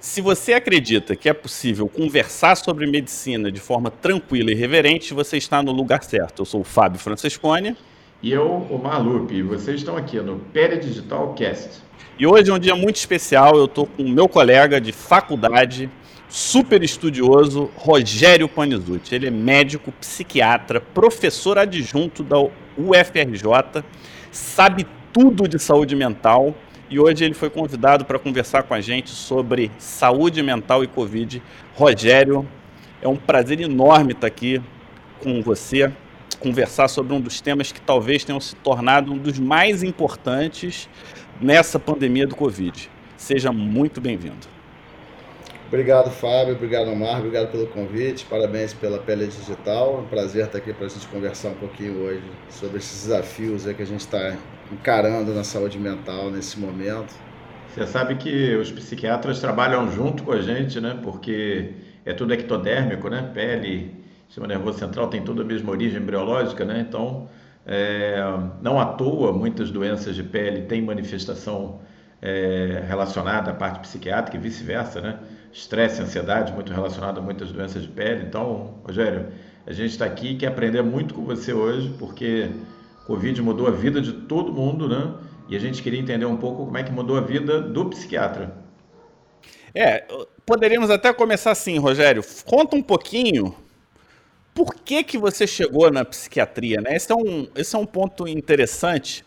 Se você acredita que é possível conversar sobre medicina de forma tranquila e reverente, você está no lugar certo. Eu sou o Fábio Francescone. E eu, o Malupe, e vocês estão aqui no Pere Digital Cast. E hoje é um dia muito especial. Eu estou com o meu colega de faculdade, super estudioso, Rogério Panizuti. Ele é médico, psiquiatra, professor adjunto da UFRJ, sabe tudo de saúde mental e hoje ele foi convidado para conversar com a gente sobre saúde mental e Covid. Rogério, é um prazer enorme estar aqui com você, conversar sobre um dos temas que talvez tenham se tornado um dos mais importantes nessa pandemia do Covid. Seja muito bem-vindo. Obrigado, Fábio. Obrigado, Omar. Obrigado pelo convite. Parabéns pela Pele Digital. É um prazer estar aqui para a gente conversar um pouquinho hoje sobre esses desafios que a gente está encarando na saúde mental nesse momento. Você sabe que os psiquiatras trabalham junto com a gente, né? Porque é tudo ectodérmico, né? Pele, sistema nervoso central tem toda a mesma origem embriológica, né? Então, é, não à toa, muitas doenças de pele têm manifestação é, relacionada à parte psiquiátrica e vice-versa, né? Estresse, ansiedade, muito relacionado a muitas doenças de pele. Então, Rogério, a gente está aqui e quer aprender muito com você hoje, porque Covid mudou a vida de todo mundo, né? E a gente queria entender um pouco como é que mudou a vida do psiquiatra. É, poderíamos até começar assim, Rogério. Conta um pouquinho por que, que você chegou na psiquiatria, né? Esse é um, esse é um ponto interessante,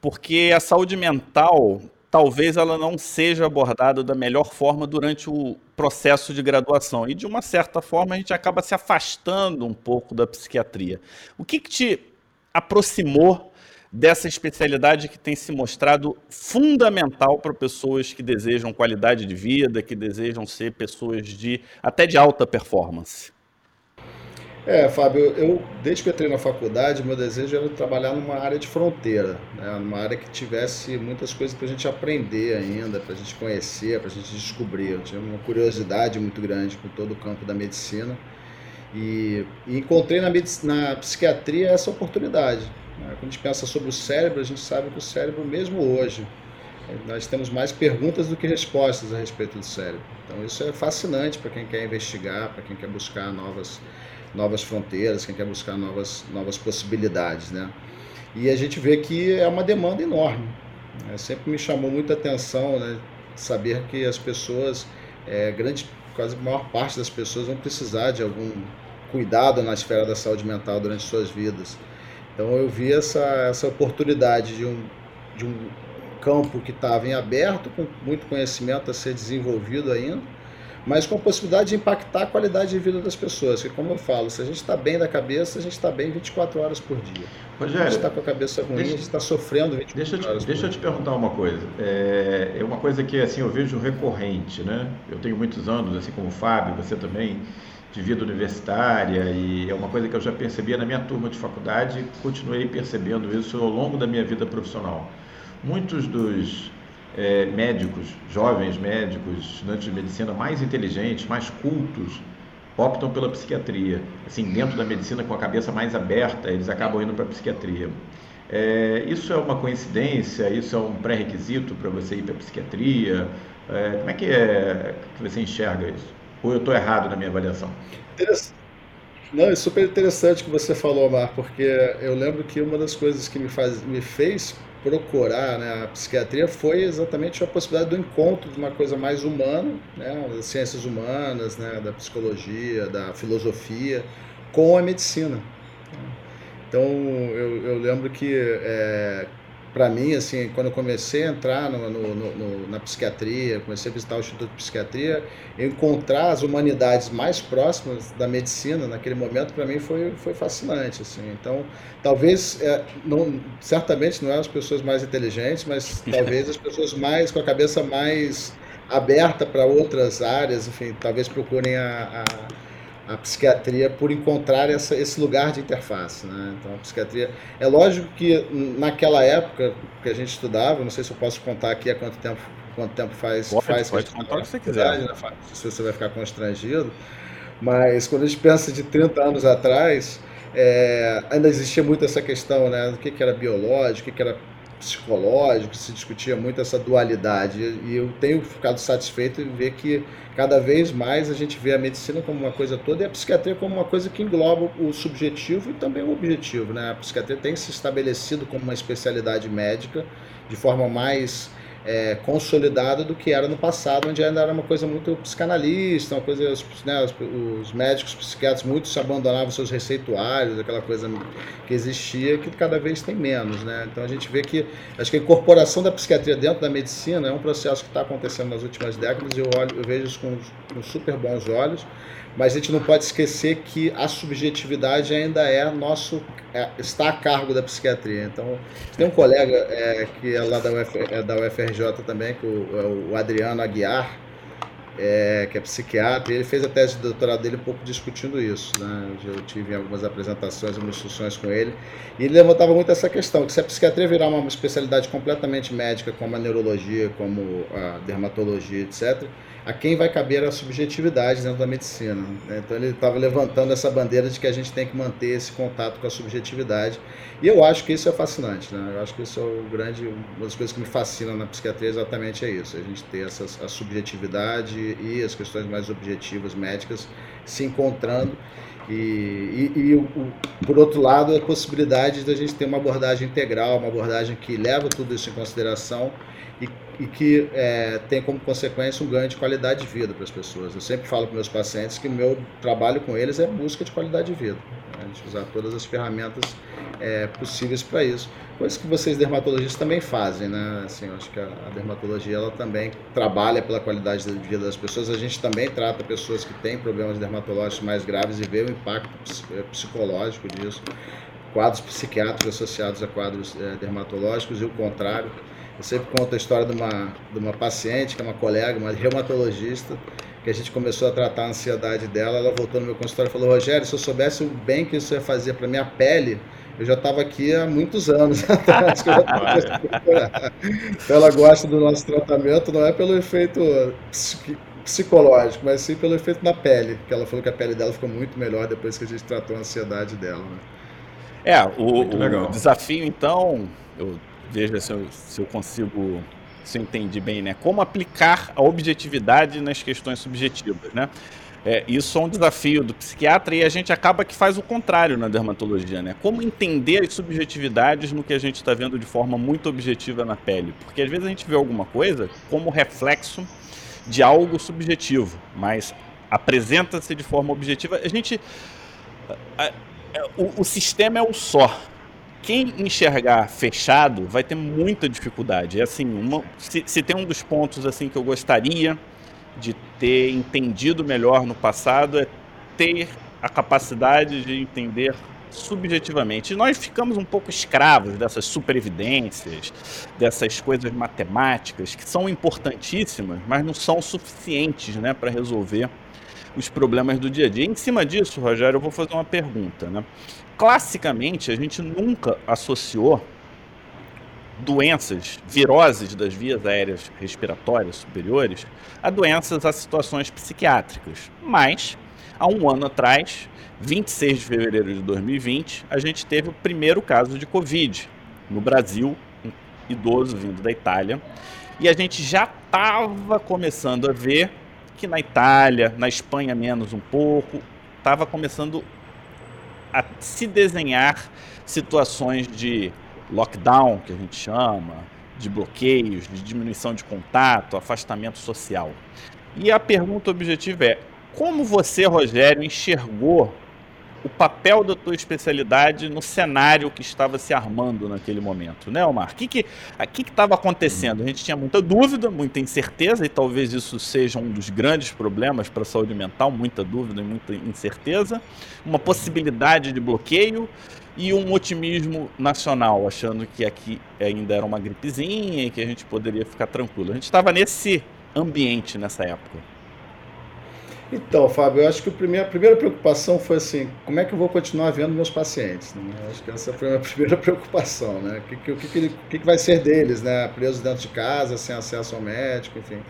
porque a saúde mental talvez ela não seja abordada da melhor forma durante o processo de graduação. E de uma certa forma a gente acaba se afastando um pouco da psiquiatria. O que, que te aproximou dessa especialidade que tem se mostrado fundamental para pessoas que desejam qualidade de vida, que desejam ser pessoas de até de alta performance. É, Fábio, eu desde que eu entrei na faculdade, meu desejo era trabalhar numa área de fronteira, né? numa área que tivesse muitas coisas para a gente aprender ainda, para a gente conhecer, para a gente descobrir. Eu tinha uma curiosidade muito grande com todo o campo da medicina. E, e encontrei na, na, psiquiatria essa oportunidade. Né? Quando a gente pensa sobre o cérebro, a gente sabe que o cérebro, mesmo hoje, nós temos mais perguntas do que respostas a respeito do cérebro. Então isso é fascinante para quem quer investigar, para quem quer buscar novas, novas fronteiras, quem quer buscar novas, novas possibilidades. Né? E a gente vê que é uma demanda enorme. Né? Sempre me chamou muita atenção né? saber que as pessoas, é, grande quase a maior parte das pessoas vão precisar de algum cuidado na esfera da saúde mental durante suas vidas. Então eu vi essa, essa oportunidade de um, de um campo que estava em aberto, com muito conhecimento a ser desenvolvido ainda, mas com a possibilidade de impactar a qualidade de vida das pessoas. Que, como eu falo, se a gente está bem da cabeça, a gente está bem 24 horas por dia. Rogério, a gente está com a cabeça ruim, deixa, a gente está sofrendo 24 deixa horas te, Deixa eu te perguntar uma coisa. É, é, uma coisa que assim eu vejo recorrente, né? Eu tenho muitos anos, assim como o Fábio, você também, de vida universitária, e é uma coisa que eu já percebia na minha turma de faculdade e continuei percebendo isso ao longo da minha vida profissional. Muitos dos é, médicos, jovens médicos, estudantes de medicina mais inteligentes, mais cultos, optam pela psiquiatria. Assim, dentro da medicina, com a cabeça mais aberta, eles acabam indo para a psiquiatria. É, isso é uma coincidência? Isso é um pré-requisito para você ir para a psiquiatria? É, como é que, é que você enxerga isso? Ou eu estou errado na minha avaliação? Não, é super interessante que você falou, Mar, porque eu lembro que uma das coisas que me, faz, me fez procurar né, a psiquiatria foi exatamente a possibilidade do encontro de uma coisa mais humana, né, das ciências humanas, né, da psicologia, da filosofia, com a medicina. Então, eu, eu lembro que é, para mim, assim, quando eu comecei a entrar no, no, no, na psiquiatria, comecei a visitar o Instituto de Psiquiatria, encontrar as humanidades mais próximas da medicina naquele momento, para mim foi, foi fascinante, assim. Então, talvez, é, não, certamente não eram as pessoas mais inteligentes, mas talvez as pessoas mais, com a cabeça mais aberta para outras áreas, enfim, talvez procurem a, a a psiquiatria por encontrar essa, esse lugar de interface. Né? Então, a psiquiatria. É lógico que naquela época que a gente estudava, não sei se eu posso contar aqui há quanto tempo, quanto tempo faz. Pode, faz pode contar o que você quiser. Né? Se você vai ficar constrangido. Mas quando a gente pensa de 30 anos atrás, é, ainda existia muito essa questão né, do que, que era biológico, o que, que era psicológico, se discutia muito essa dualidade. E eu tenho ficado satisfeito em ver que cada vez mais a gente vê a medicina como uma coisa toda e a psiquiatria como uma coisa que engloba o subjetivo e também o objetivo. Né? A psiquiatria tem se estabelecido como uma especialidade médica de forma mais é, do que era no passado, onde ainda era uma coisa muito psicanalista, uma coisa, né, os, os, médicos, os psiquiatras, muitos se abandonavam seus receituários, aquela coisa que existia, que cada vez tem menos, né? Então a gente vê que, acho que a incorporação da psiquiatria dentro da medicina é um processo que está acontecendo nas últimas décadas e eu, olho, eu vejo isso com, com super bons olhos, mas a gente não pode esquecer que a subjetividade ainda é nosso é, está a cargo da psiquiatria. Então, tem um colega é, que é lá da, Uf, é da UFRJ também, que o, é o Adriano Aguiar, é, que é psiquiatra, e ele fez a tese de doutorado dele um pouco discutindo isso. Né? Eu tive algumas apresentações, algumas discussões com ele, e ele levantava muito essa questão, que se a psiquiatria virar uma especialidade completamente médica, como a neurologia, como a dermatologia, etc., a quem vai caber a subjetividade dentro da medicina. Né? Então ele estava levantando essa bandeira de que a gente tem que manter esse contato com a subjetividade. E eu acho que isso é fascinante. Né? Eu acho que isso é o grande, uma das coisas que me fascina na psiquiatria exatamente é isso. A gente ter essa, a subjetividade e as questões mais objetivas médicas se encontrando. E, e, e o, por outro lado, a possibilidade da gente ter uma abordagem integral, uma abordagem que leva tudo isso em consideração e, e que é, tem como consequência um ganho de qualidade de vida para as pessoas. Eu sempre falo para meus pacientes que o meu trabalho com eles é busca de qualidade de vida, né? a gente usar todas as ferramentas é, possíveis para isso. Coisa que vocês dermatologistas também fazem, né? Assim, eu acho que a, a, dermatologia ela também trabalha pela qualidade de vida das pessoas. A gente também trata pessoas que têm problemas dermatológicos mais graves e vê o impacto é, psicológico disso. Quadros psiquiátricos associados a quadros é, dermatológicos e o contrário. Eu sempre conto a história de uma, de uma paciente, que é uma colega, uma reumatologista, que a gente começou a tratar a ansiedade dela. Ela voltou no meu consultório e falou: Rogério, se eu soubesse o bem que isso ia fazer para minha pele, eu já estava aqui há muitos anos atrás. que eu já então ela gosta do nosso tratamento, não é pelo efeito psicológico, mas sim pelo efeito na pele, que ela falou que a pele dela ficou muito melhor depois que a gente tratou a ansiedade dela. Né? É, o, o desafio então, eu veja se eu, se eu consigo, se eu entendi bem, né? Como aplicar a objetividade nas questões subjetivas, né? É, isso é um desafio do psiquiatra e a gente acaba que faz o contrário na dermatologia, né? Como entender as subjetividades no que a gente está vendo de forma muito objetiva na pele? Porque às vezes a gente vê alguma coisa como reflexo de algo subjetivo, mas apresenta-se de forma objetiva. A gente. A, a, o, o sistema é o só, quem enxergar fechado vai ter muita dificuldade. É assim, uma, se, se, tem um dos pontos assim que eu gostaria de ter entendido melhor no passado é ter a capacidade de entender subjetivamente. E nós ficamos um pouco escravos dessas superevidências, dessas coisas matemáticas que são importantíssimas, mas não são suficientes, né, para resolver os problemas do dia a dia. Em cima disso, Rogério, eu vou fazer uma pergunta, né? Classicamente, a gente nunca associou doenças, viroses das vias aéreas respiratórias superiores a doenças a situações psiquiátricas. Mas, há um ano atrás, 26 de fevereiro de 2020, a gente teve o primeiro caso de Covid no Brasil, um idoso vindo da Itália. E a gente já estava começando a ver que na Itália, na Espanha menos um pouco, estava começando a se desenhar situações de lockdown, que a gente chama, de bloqueios, de diminuição de contato, afastamento social. E a pergunta objetiva é: como você, Rogério, enxergou o papel da tua especialidade no cenário que estava se armando naquele momento, né, Omar? O que que que estava acontecendo? A gente tinha muita dúvida, muita incerteza e talvez isso seja um dos grandes problemas para a saúde mental, muita dúvida e muita incerteza, uma possibilidade de bloqueio e um otimismo nacional, achando que aqui ainda era uma gripezinha e que a gente poderia ficar tranquilo. A gente estava nesse ambiente nessa época. Então, Fábio, eu acho que a primeira, a primeira preocupação foi assim, como é que eu vou continuar vendo meus pacientes? Né? Acho que essa foi a primeira preocupação, né? O que, que, que, que, vai ser deles, né? Presos dentro de casa, sem acesso ao médico, enfim.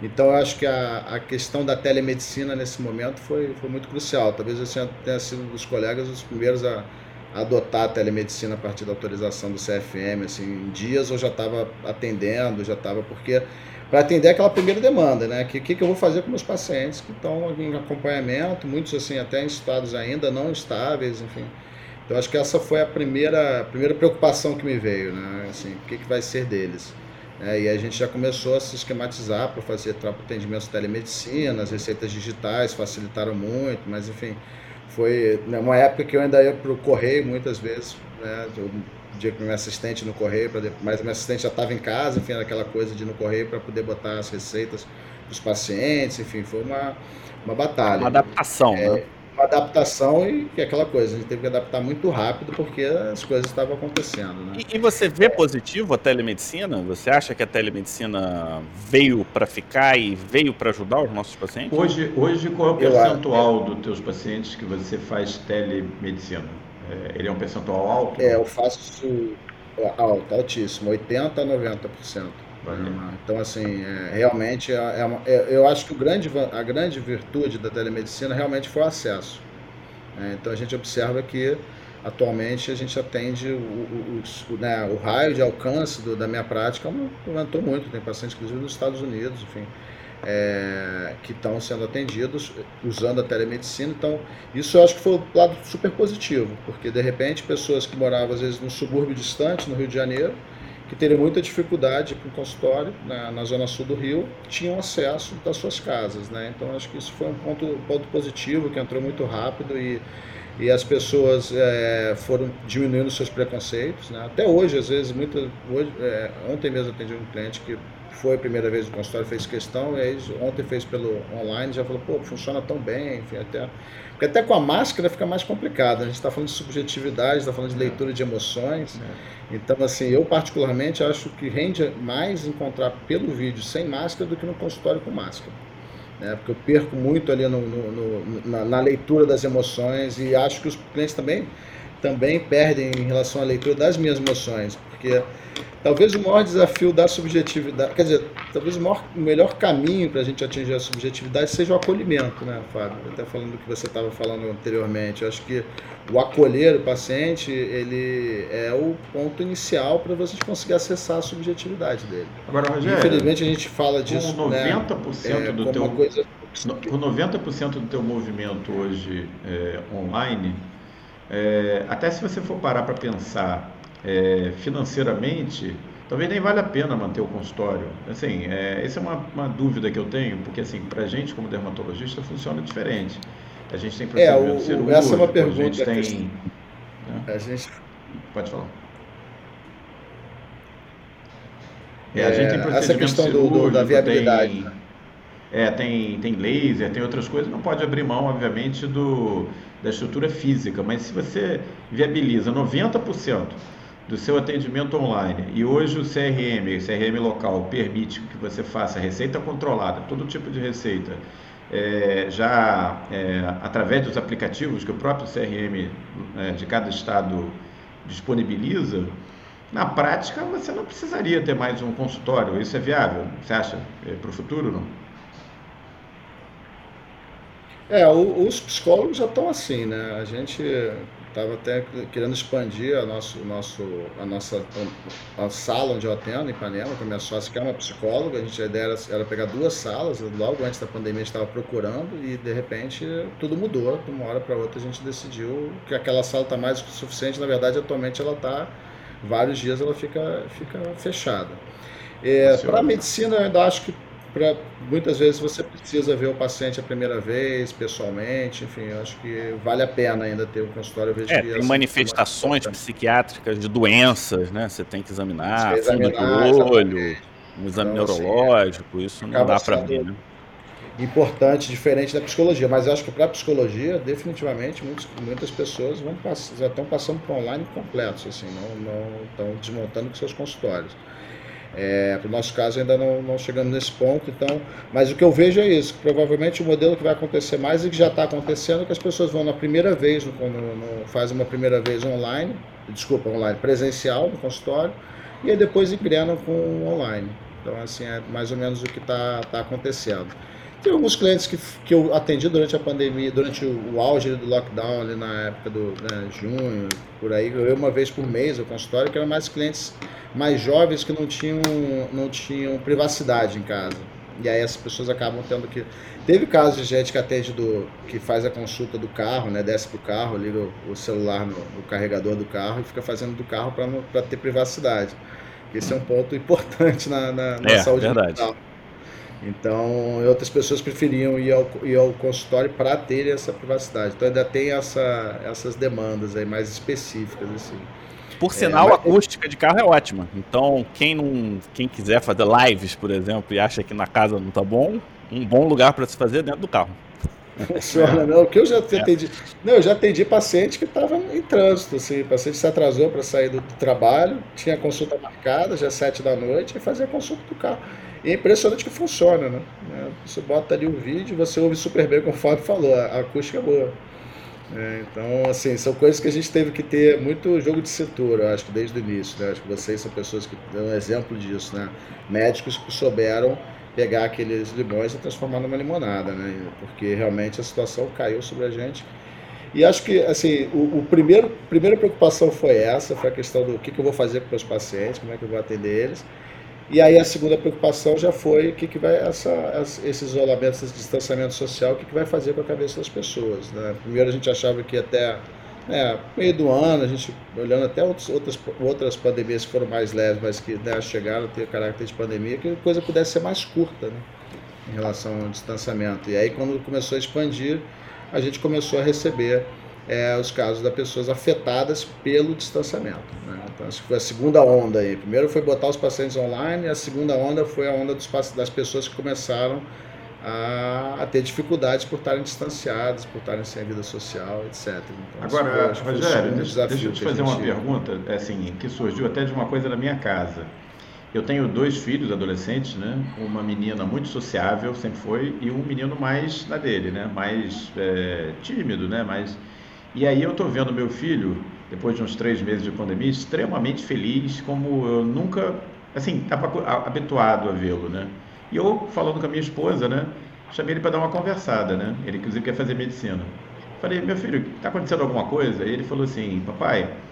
Então, eu acho que a, a questão da telemedicina nesse momento foi, foi muito crucial. Talvez eu tenha sido um dos colegas os primeiros a, adotar a telemedicina a partir da autorização do CFM, assim, em dias eu já estava atendendo, já estava, porque para atender aquela primeira demanda, né? Que, que, que, eu vou fazer com meus pacientes que estão em acompanhamento, muitos assim até em estados ainda não estáveis, enfim. Então acho que essa foi a primeira, a primeira preocupação que me veio, né? Assim, o que, que vai ser deles? É, e a gente já começou a se esquematizar para fazer atendimentos de telemedicina, as receitas digitais facilitaram muito, mas enfim, foi né, uma época que eu ainda ia para o correio muitas vezes, né? Eu, dia com meu assistente no correio, pra, mas meu assistente já estava em casa, enfim, aquela coisa de ir no correio para poder botar as receitas dos pacientes, enfim, foi uma, uma batalha. Uma adaptação, é, né? Uma adaptação e, e aquela coisa, a gente teve que adaptar muito rápido porque as coisas estavam acontecendo. Né? E, e você vê positivo a telemedicina? Você acha que a telemedicina veio para ficar e veio para ajudar os nossos pacientes? Hoje, hoje qual é o percentual dos teus pacientes que você faz telemedicina? É, ele é um percentual alto? É, eu faço alto, altíssimo, 80% a 90%. Então, assim, é, realmente, é, é uma, é, eu acho que o grande, a grande virtude da telemedicina realmente foi o acesso. Então, a gente observa que, atualmente, a gente atende o, o, o, né, o raio de alcance do, da minha prática aumentou muito. Tem pacientes, inclusive, nos Estados Unidos, enfim, é, que estão sendo atendidos usando a telemedicina. Então, isso eu acho que foi um lado super positivo, porque, de repente, pessoas que moravam, às vezes, num subúrbio distante, no Rio de Janeiro, que teriam muita dificuldade com o consultório na, na, zona sul do Rio, tinham acesso das suas casas, né? Então acho que isso foi um ponto, ponto positivo que entrou muito rápido e, e as pessoas é, foram diminuindo seus preconceitos, né? Até hoje, às vezes, muito, hoje, é, ontem mesmo atendi um cliente que foi a primeira vez no consultório, fez questão, e aí ontem fez pelo online, já falou, pô, funciona tão bem, enfim, até porque até com a máscara fica mais complicado. A gente está falando de subjetividade, está falando de leitura de emoções. É. Então, assim, eu particularmente acho que rende mais encontrar pelo vídeo sem máscara do que no consultório com máscara. Né? Porque eu perco muito ali no, no, no, na, na, leitura das emoções e acho que os clientes também, também perdem em relação à leitura das minhas emoções. Porque Talvez o maior desafio da subjetividade, quer dizer, talvez o, maior, o melhor caminho para a gente atingir a subjetividade seja o acolhimento, né, Fábio? Até falando do que você estava falando anteriormente. Eu acho que o acolher o paciente, ele é o ponto inicial para você conseguir acessar a subjetividade dele. Agora, Rogério, Infelizmente a gente fala disso. Com 90% né, é, do teu coisa... com 90% do teu movimento hoje é, online, é, até se você for parar para pensar é, financeiramente, talvez nem vale a pena manter o consultório. Assim, é, essa é uma, uma dúvida que eu tenho, porque assim, para a gente como dermatologista funciona diferente. A gente tem é, procedimento é, o, cirúrgico, essa é uma pergunta. A gente tem... Né? A gente... Pode falar. É, a gente tem procedimento essa questão do, do, da viabilidade. Tem, né? é, tem, tem laser, tem outras coisas, não pode abrir mão, obviamente, do, da estrutura física, mas se você viabiliza 90% do seu atendimento online e hoje o CRM, o CRM local, permite que você faça receita controlada, todo tipo de receita, é, já é, através dos aplicativos que o próprio CRM é, de cada estado disponibiliza, na prática você não precisaria ter mais um consultório. Isso é viável? Você acha é, para o futuro não? É, os psicólogos já estão assim, né? A gente Estava até querendo expandir a, nosso, nosso, a nossa a sala onde eu atendo, em Ipanema, com a minha sócia, que é uma psicóloga. A, gente, a ideia era, era pegar duas salas, logo antes da pandemia a gente estava procurando e de repente tudo mudou. De uma hora para outra a gente decidiu que aquela sala está mais do que suficiente. Na verdade, atualmente ela está, vários dias ela fica, fica fechada. É, para a medicina, eu ainda acho que Pra, muitas vezes você precisa ver o paciente a primeira vez, pessoalmente, enfim, eu acho que vale a pena ainda ter um consultório. Eu é, tem manifestações psiquiátricas de doenças, né? Você tem que examinar, examinar fundo do olho, um exame então, assim, neurológico, assim, isso não dá para ver, né? Importante, diferente da psicologia, mas eu acho que para a psicologia, definitivamente, muitos, muitas pessoas vão, já estão passando para online completos, assim, não, não estão desmontando com seus consultórios. É, para o nosso caso ainda não, não chegamos nesse ponto, então, mas o que eu vejo é isso, que provavelmente o modelo que vai acontecer mais e que já está acontecendo é que as pessoas vão na primeira vez, no, no, no, fazem uma primeira vez online, desculpa, online, presencial no consultório, e aí depois engrenam com online. Então, assim, é mais ou menos o que está tá acontecendo. Tem alguns clientes que, que eu atendi durante a pandemia, durante o, o auge do lockdown, ali na época do né, junho, por aí, eu uma vez por mês o consultório, que eram mais clientes mais jovens que não tinham, não tinham privacidade em casa. E aí as pessoas acabam tendo que. Teve casos de gente que atende do. que faz a consulta do carro, né? Desce pro carro, liga o, o celular no, no, carregador do carro e fica fazendo do carro para ter privacidade. Esse é um ponto importante na, na, na é, saúde verdade. mental. Então, outras pessoas preferiam ir ao, ir ao consultório para ter essa privacidade. Então, ainda tem essa, essas demandas aí mais específicas, assim. Por sinal, é, mas... a acústica de carro é ótima. Então, quem não, quem quiser fazer lives, por exemplo, e acha que na casa não tá bom, um bom lugar para se fazer é dentro do carro. Funciona, não. O que eu já é. atendi. Não, eu já atendi paciente que estava em trânsito, assim, o paciente se atrasou para sair do, do, trabalho, tinha consulta marcada, já sete da noite, e fazia a consulta do carro. E é impressionante que funciona, né? Você bota ali o vídeo, você ouve super bem, como o Fábio falou, a acústica é boa. É, então, assim, são coisas que a gente teve que ter muito jogo de cintura, acho que desde o início, né? Acho que vocês são pessoas que dão um exemplo disso, né? Médicos que souberam pegar aqueles limões e transformar numa limonada, né? Porque realmente a situação caiu sobre a gente. E acho que, assim, o, o primeiro primeira preocupação foi essa, foi a questão do que, que eu vou fazer com meus pacientes, como é que eu vou atender eles. E aí a segunda preocupação já foi o que, que vai essa, esse isolamento, esse distanciamento social, o que, que vai fazer com a cabeça das pessoas. Né? Primeiro a gente achava que até né, meio do ano, a gente olhando até outros, outras, outras pandemias que foram mais leves, mas que né, chegaram a ter caráter de pandemia, que a coisa pudesse ser mais curta né, em relação ao distanciamento. E aí quando começou a expandir, a gente começou a receber é, os casos das pessoas afetadas pelo distanciamento. Né? Então, que foi a segunda onda aí. Primeiro foi botar os pacientes online, a segunda onda foi a onda dos, das pessoas que começaram a, a, ter dificuldades por estarem distanciadas, por estarem sem vida social, etc. Então, Agora, foi, Rogério, um deixa, deixa eu te fazer uma pergunta é assim, que surgiu até de uma coisa na minha casa. Eu tenho dois filhos adolescentes, né? Uma menina muito sociável, sempre foi, e um menino mais na dele, né? Mais é, tímido, né? Mais e aí eu estou vendo meu filho, depois de uns três meses de pandemia, extremamente feliz, como eu nunca, assim, estava habituado a vê-lo, né? E eu, falando com a minha esposa, né, chamei ele para dar uma conversada, né? Ele, inclusive, quer fazer medicina. Falei, meu filho, está acontecendo alguma coisa? E ele falou assim, papai,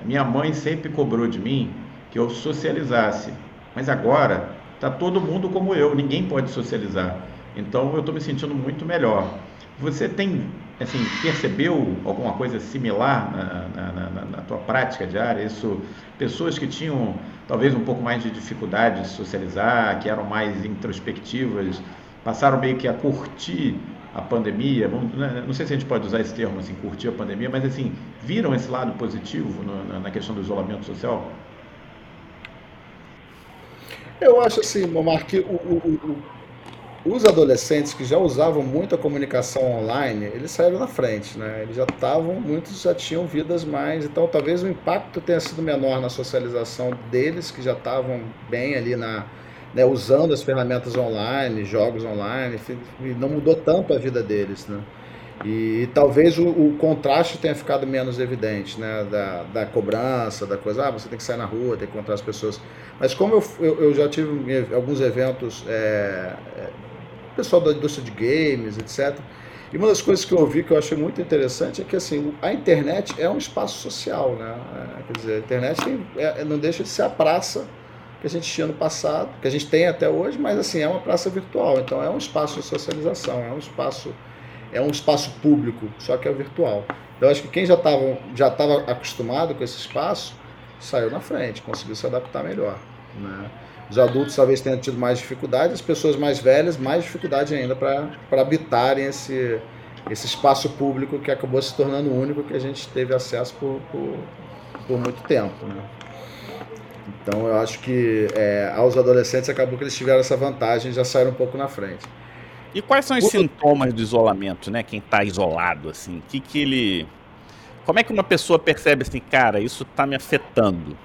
minha mãe sempre cobrou de mim que eu socializasse, mas agora está todo mundo como eu, ninguém pode socializar. Então eu estou me sentindo muito melhor. Você tem assim, percebeu alguma coisa similar na, na, na, na, tua prática diária? Isso, pessoas que tinham talvez um pouco mais de dificuldade de socializar, que eram mais introspectivas, passaram meio que a curtir a pandemia, né, não sei se a gente pode usar esse termo assim, curtir a pandemia, mas assim, viram esse lado positivo na, questão do isolamento social? Eu acho assim, Momar, que o, o, os adolescentes que já usavam muito a comunicação online, eles saíram na frente, né? Eles já estavam, muitos já tinham vidas mais, então talvez o impacto tenha sido menor na socialização deles, que já estavam bem ali na, né, usando as ferramentas online, jogos online, não mudou tanto a vida deles, né? E, e talvez o, o, contraste tenha ficado menos evidente, né? Da, da cobrança, da coisa, ah, você tem que sair na rua, tem que encontrar as pessoas. Mas como eu, eu, eu já tive alguns eventos é, pessoal da indústria de games, etc. E uma das coisas que eu ouvi que eu achei muito interessante é que assim, a internet é um espaço social, né? É, quer dizer, a internet tem, é, não deixa de ser a praça que a gente tinha no passado, que a gente tem até hoje, mas assim, é uma praça virtual, então é um espaço de socialização, é um espaço é um espaço público, só que é virtual. Então acho que quem já estava já tava acostumado com esse espaço saiu na frente, conseguiu se adaptar melhor, né? Os adultos talvez tenham tido mais dificuldade, as pessoas mais velhas mais dificuldade ainda para habitarem esse, esse espaço público que acabou se tornando único que a gente teve acesso por, por, por muito tempo. Né? Então eu acho que é, aos adolescentes acabou que eles tiveram essa vantagem já saíram um pouco na frente. E quais são os sintomas do isolamento, né? Quem está isolado, assim, que que ele, como é que uma pessoa percebe assim, cara, isso está me afetando?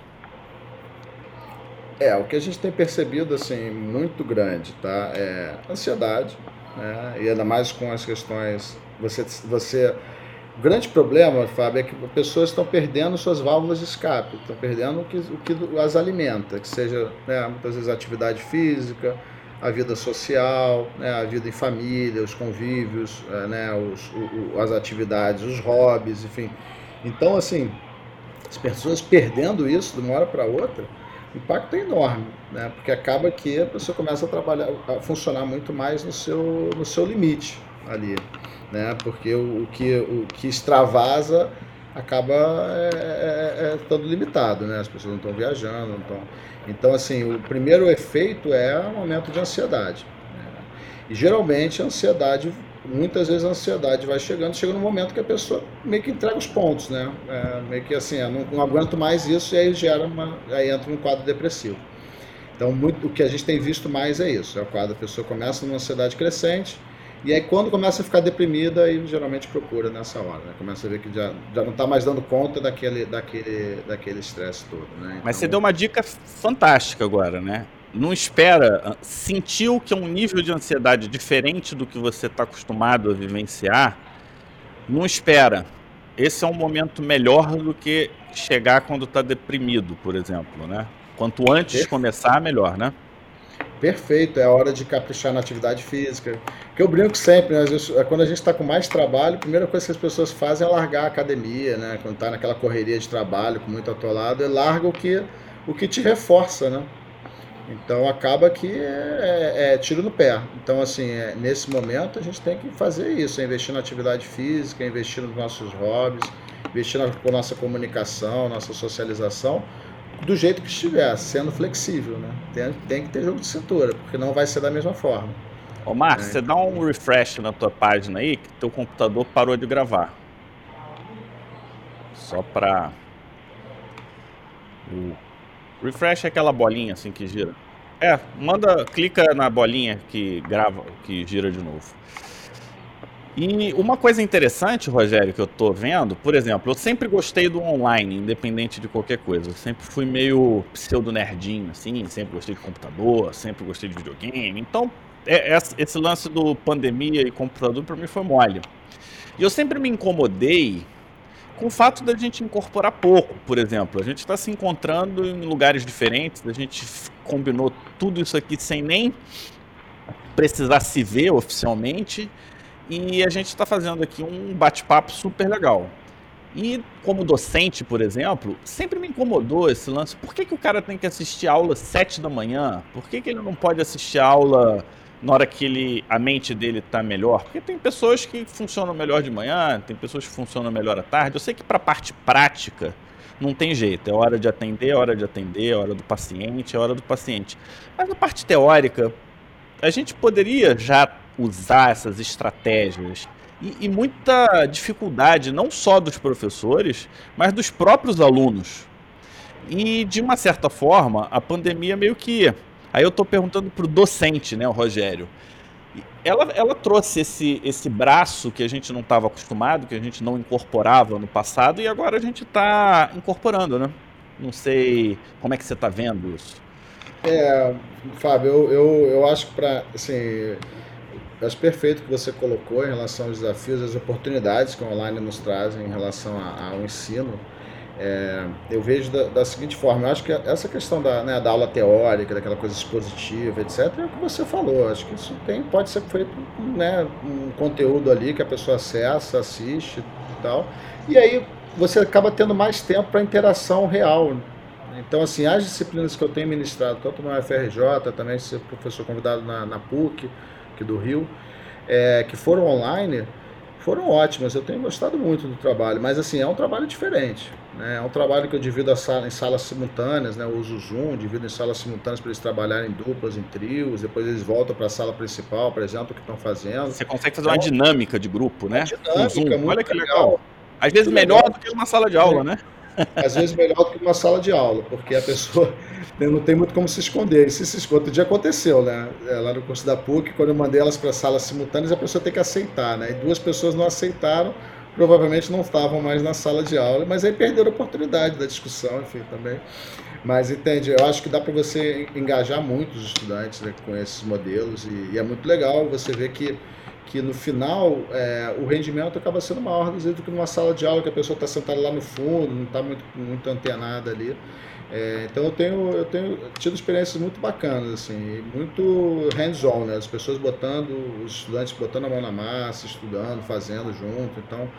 É, o que a gente tem percebido, assim, muito grande, tá? É ansiedade, né? E ainda mais com as questões... Você... você o grande problema, Fábio, é que as pessoas estão perdendo suas válvulas de escape, estão perdendo o que, o que as alimenta, que seja, né, muitas vezes, atividade física, a vida social, né, a vida em família, os convívios, é, né, os, o, as atividades, os hobbies, enfim. Então, assim, as pessoas perdendo isso de uma hora para outra, impacto é enorme, né? Porque acaba que a pessoa começa a trabalhar, a funcionar muito mais no seu, no seu limite ali, né? Porque o, o que, o que extravasa acaba é, é, é, é limitado, né? As pessoas não estão viajando, não. Então, assim, o primeiro efeito é um aumento de ansiedade. Né? E geralmente a ansiedade muitas vezes a ansiedade vai chegando, chega no momento que a pessoa meio que entrega os pontos, né? É, meio que assim, não, não, aguento mais isso e aí gera uma, aí entra num quadro depressivo. Então, muito, o que a gente tem visto mais é isso, é o quadro, a pessoa começa numa ansiedade crescente e aí quando começa a ficar deprimida, aí geralmente procura nessa hora, né? Começa a ver que já, já não está mais dando conta daquele daquele daquele estresse todo, né? Então... Mas você deu uma dica fantástica agora, né? Não espera, ah, sentiu que é um nível de ansiedade diferente do que você está acostumado a vivenciar, não espera. Esse é um momento melhor do que chegar quando está deprimido, por exemplo, né? Quanto antes Perfeito. começar, melhor, né? Perfeito, é a hora de caprichar na atividade física. Que eu brinco sempre, né? É quando a gente está com mais trabalho, a primeira coisa que as pessoas fazem é largar a academia, né? Quando está naquela correria de trabalho, com muito atolado, é larga o que, o que te reforça, né? Então acaba que é, é, é tiro no pé. Então, assim, é, nesse momento a gente tem que fazer isso, é investir na atividade física, investir nos nossos hobbies, investir na, na nossa comunicação, nossa socialização, do jeito que estiver, sendo flexível, né? Tem, tem que ter jogo de cintura, porque não vai ser da mesma forma. Ô Marcos, é. você dá um refresh na tua página aí, que teu computador parou de gravar. Só pra... O Refresh é aquela bolinha assim que gira. É, manda, clica na bolinha que grava, que gira de novo. E uma coisa interessante, Rogério, que eu tô vendo, por exemplo, eu sempre gostei do online, independente de qualquer coisa. Eu sempre fui meio pseudo-nerdinho, assim, sempre gostei de computador, sempre gostei de videogame. Então, é, é, esse lance do pandemia e computador para mim foi mole. E eu sempre me incomodei com o fato da gente incorporar pouco, por exemplo. A gente está se encontrando em lugares diferentes, a gente combinou tudo isso aqui sem nem precisar se ver oficialmente, e a gente está fazendo aqui um bate-papo super legal. E como docente, por exemplo, sempre me incomodou esse lance. Por que, que o cara tem que assistir aula às 7 da manhã? Por que, que ele não pode assistir aula na hora que ele, a mente dele está melhor. Porque tem pessoas que funcionam melhor de manhã, tem pessoas que funcionam melhor à tarde. Eu sei que para a parte prática não tem jeito. É hora de atender, é hora de atender, é hora do paciente, é hora do paciente. Mas na parte teórica, a gente poderia já usar essas estratégias e, e muita dificuldade, não só dos professores, mas dos próprios alunos. E de uma certa forma, a pandemia meio que Aí eu estou perguntando para o docente, né, o Rogério. Ela, ela trouxe esse, esse braço que a gente não estava acostumado, que a gente não incorporava no passado, e agora a gente está incorporando, né? Não sei como é que você está vendo isso. É, Fábio, eu, eu, eu acho que para, assim, acho perfeito que você colocou em relação aos desafios, as oportunidades que o online nos traz em relação ao ensino. É, eu vejo da, da, seguinte forma, eu acho que essa questão da, né, da aula teórica, daquela coisa expositiva, etc., é o que você falou. Acho que isso tem, pode ser feito né, um conteúdo ali que a pessoa acessa, assiste e tal. E aí você acaba tendo mais tempo para interação real. Então, assim, as disciplinas que eu tenho ministrado, tanto no UFRJ, também ser professor convidado na, na PUC, aqui do Rio, é, que foram online, foram ótimas. Eu tenho gostado muito do trabalho, mas assim, é um trabalho diferente. Né? É um trabalho que eu divido sala, em salas simultâneas, né? eu uso o Zoom, divido em salas simultâneas para eles trabalharem em duplas, em trios, depois eles voltam para a sala principal, exemplo, o que estão fazendo. Você consegue fazer então, uma dinâmica de grupo, né? Dinâmica, Olha que legal. legal. Às vezes muito melhor legal. do que uma sala de aula, né? Às vezes melhor do que uma sala de aula, porque a pessoa não tem muito como se esconder. E se se esconde, outro dia aconteceu, né? É, lá no curso da PUC, quando eu mandei elas para salas simultâneas, a pessoa tem que aceitar, né? E duas pessoas não aceitaram, provavelmente não estavam mais na sala de aula, mas aí perderam a oportunidade da discussão, enfim, também. Mas entende, eu acho que dá para você engajar muito os estudantes né, com esses modelos e, e, é muito legal você ver que, que no final é, o rendimento acaba sendo maior do que numa sala de aula que a pessoa está sentada lá no fundo, não está muito, muito antenada ali. É, então eu tenho, eu tenho tido experiências muito bacanas, assim, muito hands-on, né? As pessoas botando, os estudantes botando a mão na massa, estudando, fazendo junto. Então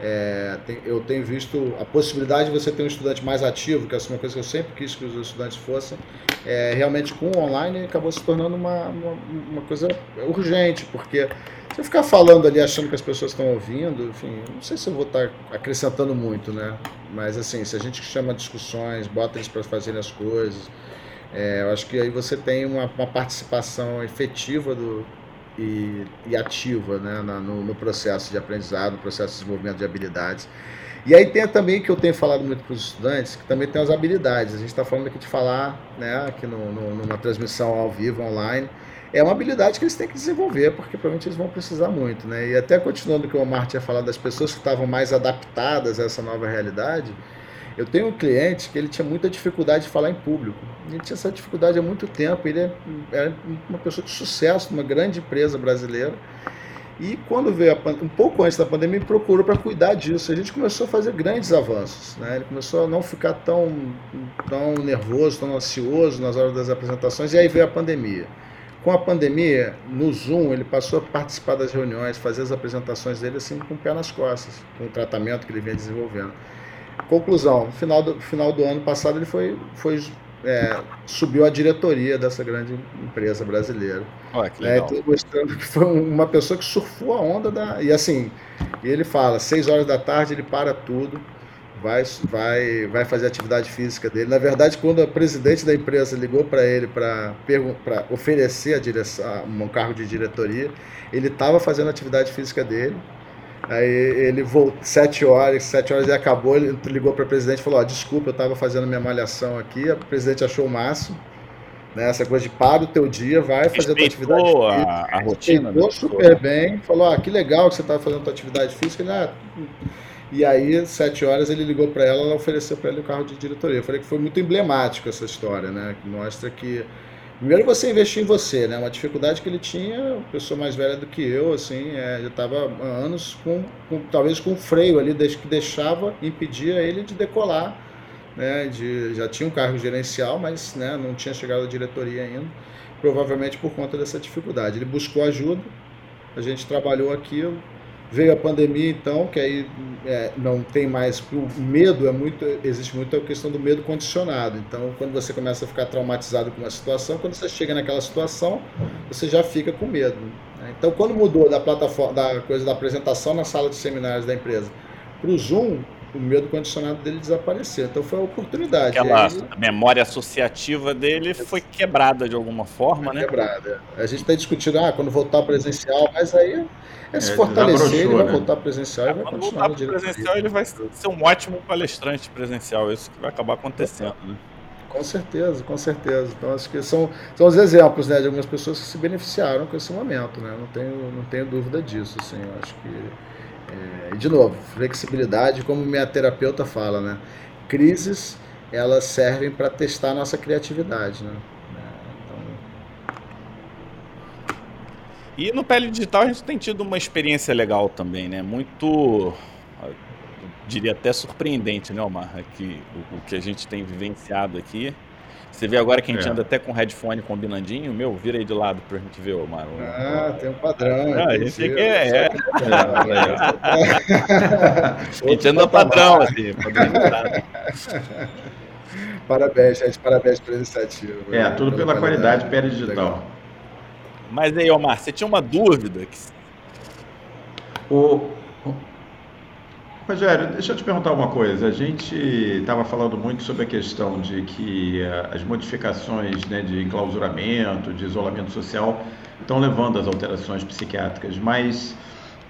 é, tem, eu tenho visto a possibilidade de você ter um estudante mais ativo, que é uma coisa que eu sempre quis que os estudantes fossem, é, realmente com o online acabou se tornando uma, uma, uma coisa urgente, porque se eu ficar falando ali achando que as pessoas estão ouvindo, enfim, não sei se eu vou estar acrescentando muito, né? Mas assim, se a gente chama discussões, bota eles para fazerem as coisas, é, eu acho que aí você tem uma, uma participação efetiva do, e, e ativa né, na, no, no, processo de aprendizado, no processo de desenvolvimento de habilidades. E aí tem também que eu tenho falado muito para os estudantes, que também tem as habilidades. A gente está falando aqui de falar, né, aqui no, no, numa transmissão ao vivo, online. É uma habilidade que eles têm que desenvolver, porque provavelmente eles vão precisar muito. Né? E até continuando o que o Omar tinha falado das pessoas que estavam mais adaptadas a essa nova realidade, eu tenho um cliente que ele tinha muita dificuldade de falar em público. Ele tinha essa dificuldade há muito tempo. Ele era é, é uma pessoa de sucesso numa grande empresa brasileira. E quando veio um pouco antes da pandemia, me procurou para cuidar disso. A gente começou a fazer grandes avanços. Né? Ele começou a não ficar tão, tão nervoso, tão ansioso nas horas das apresentações. E aí veio a pandemia. Com a pandemia, no Zoom, ele passou a participar das reuniões, fazer as apresentações dele assim com o pé nas costas, com o tratamento que ele vinha desenvolvendo. Conclusão, no final do, final do ano passado ele foi, foi é, subiu a diretoria dessa grande empresa brasileira. Olha, que legal. É, mostrando que foi uma pessoa que surfou a onda da. E assim, ele fala, seis horas da tarde ele para tudo, vai, vai, vai fazer a atividade física dele. Na verdade, quando a presidente da empresa ligou para ele para oferecer a direção, um cargo de diretoria, ele estava fazendo a atividade física dele Aí ele voltou, sete horas, sete horas e acabou, ele ligou para o presidente e falou, oh, desculpa, eu estava fazendo minha malhação aqui, o presidente achou o máximo, né, essa coisa de para o teu dia, vai fazer a tua atividade física. a, a rotina. Respeitou super bem, falou, ah, que legal que você estava fazendo a tua atividade física, né? E aí, sete horas, ele ligou para ela, ela ofereceu para ele o carro de diretoria. Eu falei que foi muito emblemático essa história, né? Que mostra que Primeiro você investir em você, né? Uma dificuldade que ele tinha, pessoa mais velha do que eu, assim, é, estava há anos com, com, talvez com freio ali, que deixava, impedia ele de decolar, né? De, já tinha um cargo gerencial, mas né, não tinha chegado à diretoria ainda, provavelmente por conta dessa dificuldade. Ele buscou ajuda, a gente trabalhou aquilo, Veio a pandemia, então, que aí é, não tem mais. O medo é muito. Existe muito a questão do medo condicionado. Então, quando você começa a ficar traumatizado com uma situação, quando você chega naquela situação, você já fica com medo. Né? Então, quando mudou da plataforma, da coisa da apresentação na sala de seminários da empresa para o Zoom, o medo condicionado dele desapareceu. Então foi uma oportunidade. Aquela aí, memória associativa dele foi quebrada de alguma forma, né? Quebrada. A gente está discutindo, ah, quando voltar presencial, mas aí é se é, fortalecer, ele vai né? voltar presencial é, e vai quando continuar voltar presencial, ele vai ser um ótimo palestrante presencial, isso que vai acabar acontecendo, né? Com certeza, com certeza. Então acho que são, são os exemplos né, de algumas pessoas que se beneficiaram com esse momento, né? Não tenho, não tenho dúvida disso, assim, eu acho que é, de novo, flexibilidade, como minha terapeuta fala, né? Crises, elas servem para testar a nossa criatividade, né? E no Pele Digital a gente tem tido uma experiência legal também, né? Muito, diria até surpreendente, né, Omar? Aqui, o, o que a gente tem vivenciado aqui. Você vê agora que a gente é. anda até com headphone combinandinho, meu, vira aí de lado pra gente ver, Omar. Ah, tem um padrão. Ah, a gente que é. é. a gente anda padrão, assim, Parabéns, gente, parabéns pela iniciativa. É, tudo pela, pela qualidade pé digital. Mas aí, Omar, você tinha uma dúvida? Que... O, Rogério, deixa eu te perguntar uma coisa. A gente estava falando muito sobre a questão de que eh, as modificações né, de enclausuramento, de isolamento social, estão levando às alterações psiquiátricas, mas,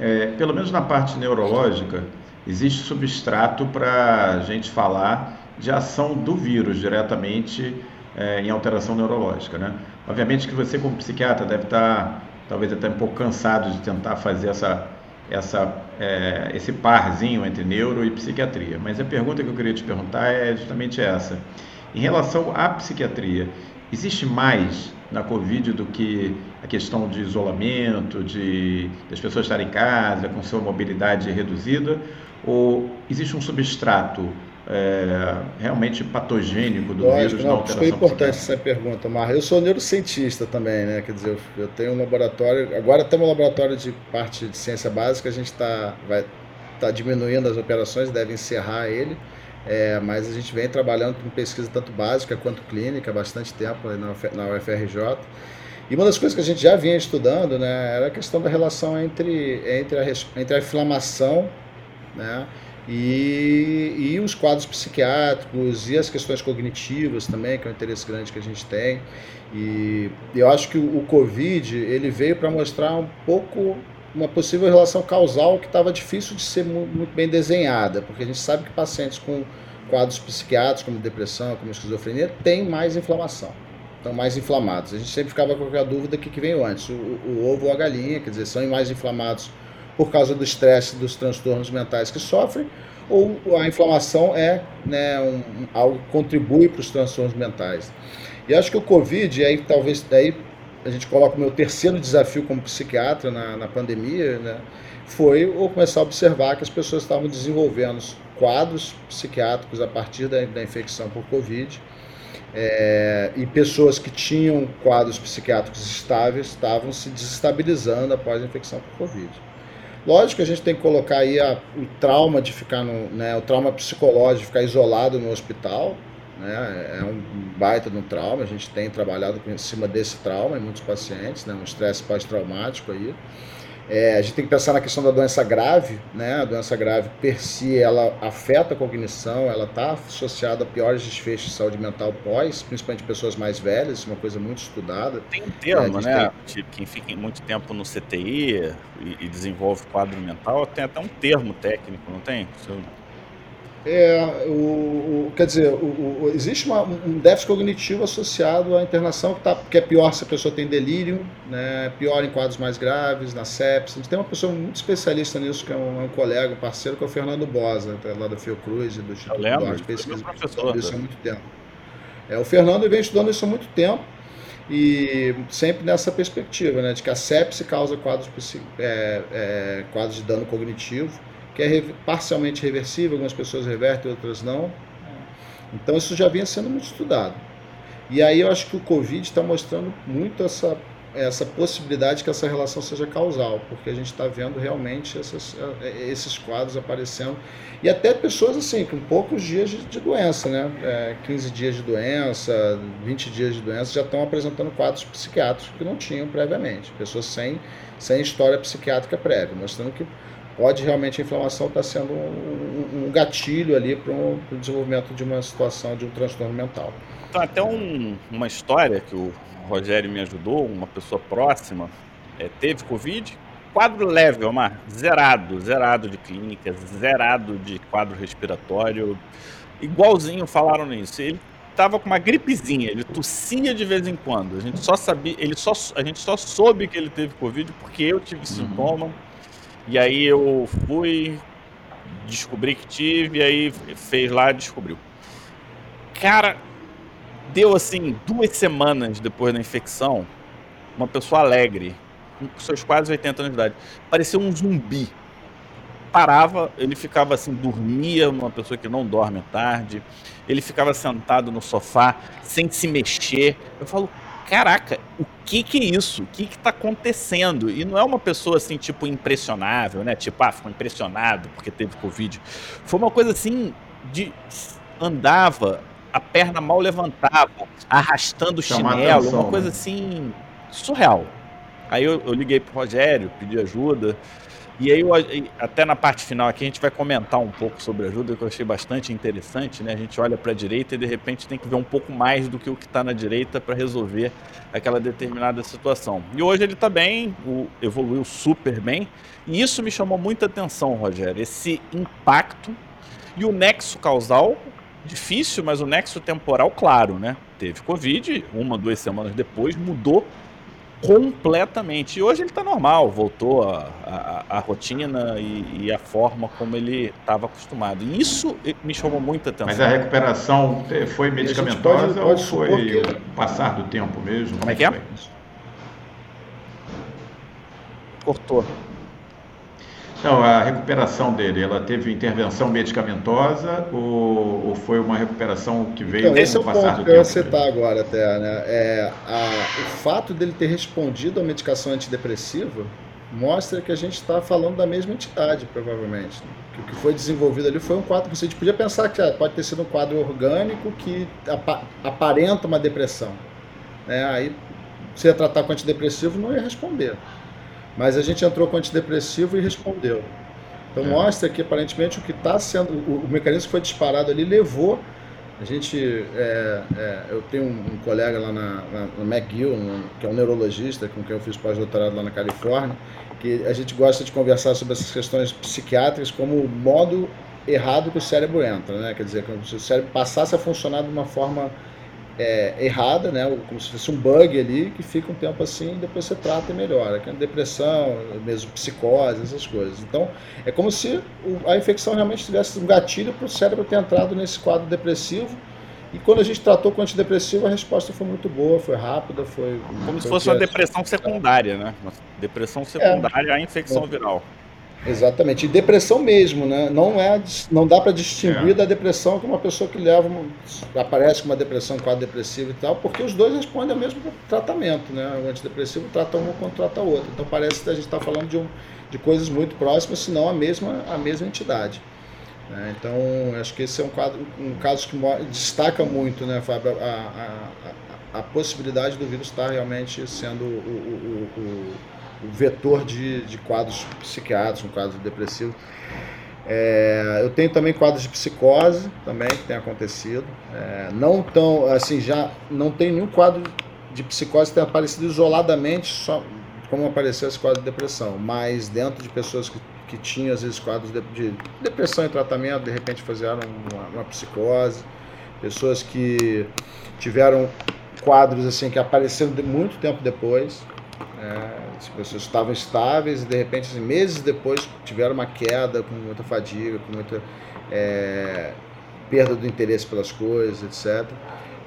é, pelo menos na parte neurológica, existe substrato para a gente falar de ação do vírus diretamente é, em alteração neurológica. Né? Obviamente que você, como psiquiatra, deve estar talvez até um pouco cansado de tentar fazer essa essa, é, esse parzinho entre neuro e psiquiatria. Mas a pergunta que eu queria te perguntar é justamente essa. Em relação à psiquiatria, existe mais na Covid do que a questão de isolamento, de as pessoas estarem em casa com sua mobilidade reduzida? Ou existe um substrato é, realmente patogênico do Lógico, vírus não, alteração Foi importante essa pergunta, Mar. Eu sou neurocientista também, né? Quer dizer, eu, eu tenho um laboratório, agora temos um laboratório de parte de ciência básica, a gente está tá diminuindo as operações, deve encerrar ele. É, mas a gente vem trabalhando com pesquisa tanto básica quanto clínica há bastante tempo na, na UFRJ. E uma das coisas que a gente já vinha estudando né, era a questão da relação entre, entre, a, entre a inflamação né, e, e os quadros psiquiátricos e as questões cognitivas também, que é um interesse grande que a gente tem. E eu acho que o, o Covid ele veio para mostrar um pouco uma possível relação causal que estava difícil de ser muito bem desenhada, porque a gente sabe que pacientes com quadros psiquiátricos, como depressão, como esquizofrenia, têm mais inflamação, estão mais inflamados. A gente sempre ficava com a dúvida que, que veio antes, o, o ovo ou a galinha, quer dizer, são mais inflamados por causa do estresse, dos transtornos mentais que sofrem, ou a inflamação é né, um, algo que contribui para os transtornos mentais. E acho que o Covid, aí talvez daí a gente coloca o meu terceiro desafio como psiquiatra na, na pandemia, né, foi eu começar a observar que as pessoas estavam desenvolvendo quadros psiquiátricos a partir da, da infecção por Covid. É, e pessoas que tinham quadros psiquiátricos estáveis estavam se desestabilizando após a infecção por Covid. Lógico que a gente tem que colocar aí a, o trauma de ficar no, né, o trauma psicológico de ficar isolado no hospital, né, é um baita de um trauma, a gente tem trabalhado em cima desse trauma em muitos pacientes, né, um estresse pós-traumático aí. É, a gente tem que pensar na questão da doença grave, né? A doença grave per si, ela afeta a cognição, ela está associada a piores desfechos de saúde mental pós, principalmente pessoas mais velhas, é uma coisa muito estudada. Tem um termo, é, né? Tem... Tipo, quem fica muito tempo no CTI e, e, desenvolve quadro mental, tem até um termo técnico, não tem? É, o, o, quer dizer, o, existe uma, um déficit cognitivo associado à internação que, tá, que é pior se a pessoa tem delírio, né, pior em quadros mais graves, na sepsis. A gente tem uma pessoa muito especialista nisso, que é um, é um colega, um parceiro, que é o Fernando Bosa, é lá da Fiocruz e do Instituto Duarte, pesquisa. isso há muito tempo. É, o Fernando vem estudando isso há muito tempo e sempre nessa perspectiva, né, de que a sepsis causa quadros, é, é, quadros de dano cognitivo, que é parcialmente reversível, algumas pessoas revertem, outras não. Então isso já vinha sendo muito estudado. E aí eu acho que o Covid está mostrando muito essa, essa possibilidade que essa relação seja causal, porque a gente está vendo realmente essas, é, esses quadros aparecendo. E até pessoas assim, com poucos dias de, de doença, né? É, 15 dias de doença, 20 dias de doença, já estão apresentando quadros psiquiátricos que não tinham previamente. Pessoas sem, sem história psiquiátrica prévia, mostrando que pode realmente a inflamação estar tá sendo um, um, gatilho ali para o desenvolvimento de uma situação de um transtorno mental. Então, até um, uma história que o Rogério me ajudou, uma pessoa próxima, é, teve Covid, quadro leve, Omar, zerado, zerado de clínica, zerado de quadro respiratório, igualzinho falaram nisso. Ele estava com uma gripezinha, ele tossia de vez em quando. A gente só sabia, ele só, a gente só soube que ele teve Covid porque eu tive uhum. sintoma. E aí eu fui, descobri que tive, e aí fez lá descobriu. Cara, deu assim, duas semanas depois da infecção, uma pessoa alegre, com seus quase 80 anos de idade, parecia um zumbi. Parava, ele ficava assim, dormia, uma pessoa que não dorme à tarde, ele ficava sentado no sofá, sem se mexer. Eu falo, caraca, o que que é isso? O que que tá acontecendo? E não é uma pessoa assim, tipo, impressionável, né? Tipo, ah, ficou impressionado porque teve Covid. Foi uma coisa assim, de andava, a perna mal levantava, arrastando o chinelo, atenção, uma coisa né? assim, surreal. Aí eu, eu liguei pro Rogério, pedi ajuda. E aí, até na parte final aqui, a gente vai comentar um pouco sobre ajuda, que eu achei bastante interessante, né? A gente olha para a direita e de repente tem que ver um pouco mais do que o que está na direita para resolver aquela determinada situação. E hoje ele está bem, evoluiu super bem, e isso me chamou muita atenção, Rogério, esse impacto e o nexo causal difícil, mas o nexo temporal claro, né? Teve Covid, uma, duas semanas depois, mudou completamente. E hoje ele está normal, voltou a, a, a rotina e, e, a forma como ele estava acostumado. E isso me chamou muita atenção. Mas a recuperação foi medicamentosa pode, pode ou foi que... passar do tempo mesmo? Como é que é? Cortou. Não, a recuperação dele, ela teve intervenção medicamentosa ou, ou foi uma recuperação que veio então, esse é o ponto que eu ia citar agora até, né? É, a, o fato dele ter respondido à medicação antidepressiva mostra que a gente está falando da mesma entidade, provavelmente. Que o que foi desenvolvido ali foi um quadro você podia pensar que ah, pode ter sido um quadro orgânico que aparenta uma depressão. Né? Aí, se ia tratar com antidepressivo, não ia responder. Mas a gente entrou com antidepressivo e respondeu. Então é. mostra que aparentemente o que está sendo, o, o, mecanismo que foi disparado ali levou. A gente, é, é, eu tenho um, um, colega lá na, na, na McGill, que é um neurologista com quem eu fiz pós-doutorado lá na Califórnia, que a gente gosta de conversar sobre essas questões psiquiátricas como o modo errado que o cérebro entra, né? Quer dizer, se o cérebro passasse a funcionar de uma forma é, errada, né? como se fosse um bug ali, que fica um tempo assim e depois você trata e melhora. Que é depressão, mesmo psicose, essas coisas. Então, é como se a infecção realmente tivesse um gatilho para o cérebro ter entrado nesse quadro depressivo. E quando a gente tratou com antidepressivo, a resposta foi muito boa, foi rápida, foi. Como se fosse uma depressão secundária, né? Uma depressão secundária é. à infecção é. viral. Exatamente. E depressão mesmo, né? Não, é, não dá para distinguir é. da depressão que uma pessoa que leva uma, aparece com uma depressão, quadro depressivo e tal, porque os dois respondem ao mesmo tratamento, né? O antidepressivo trata um quanto trata o outro. Então parece que a gente está falando de, um, de coisas muito próximas, se não a mesma, a mesma entidade. Né? Então acho que esse é um, quadro, um caso que destaca muito, né, Fábio, a, a, a, a possibilidade do vírus estar realmente sendo o, o, o vetor de, de quadros psiquiátricos, um quadro depressivo. É, eu tenho também quadros de psicose também que tem acontecido. É, não tão assim já não tem nenhum quadro de psicose que tenha aparecido isoladamente só como apareceu esse quadro de depressão, mas dentro de pessoas que, que tinham às vezes quadros de, de depressão em tratamento, de repente fizeram uma, uma psicose, pessoas que tiveram quadros assim que apareceram de muito tempo depois, é, as pessoas estavam estáveis e de repente, assim, meses depois, tiveram uma queda com muita fadiga, com muita é, perda do interesse pelas coisas, etc.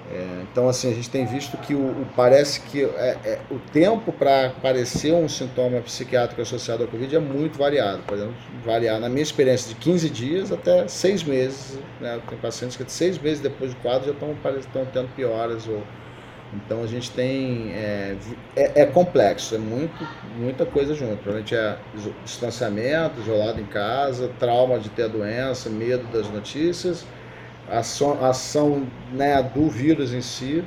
É, então, assim, a gente tem visto que o, o parece que é, é o tempo para aparecer um sintoma psiquiátrico associado ao Covid é muito variado. Podemos variar, na minha experiência, de 15 dias até 6 meses. Né? Tem pacientes que de 6 meses depois do quadro já estão, estão tendo pioras ou então a gente tem. É, é, é, complexo, é muito, muita coisa junto. Provavelmente é distanciamento, isolado em casa, trauma de ter a doença, medo das notícias, ação, ação né, do vírus em si.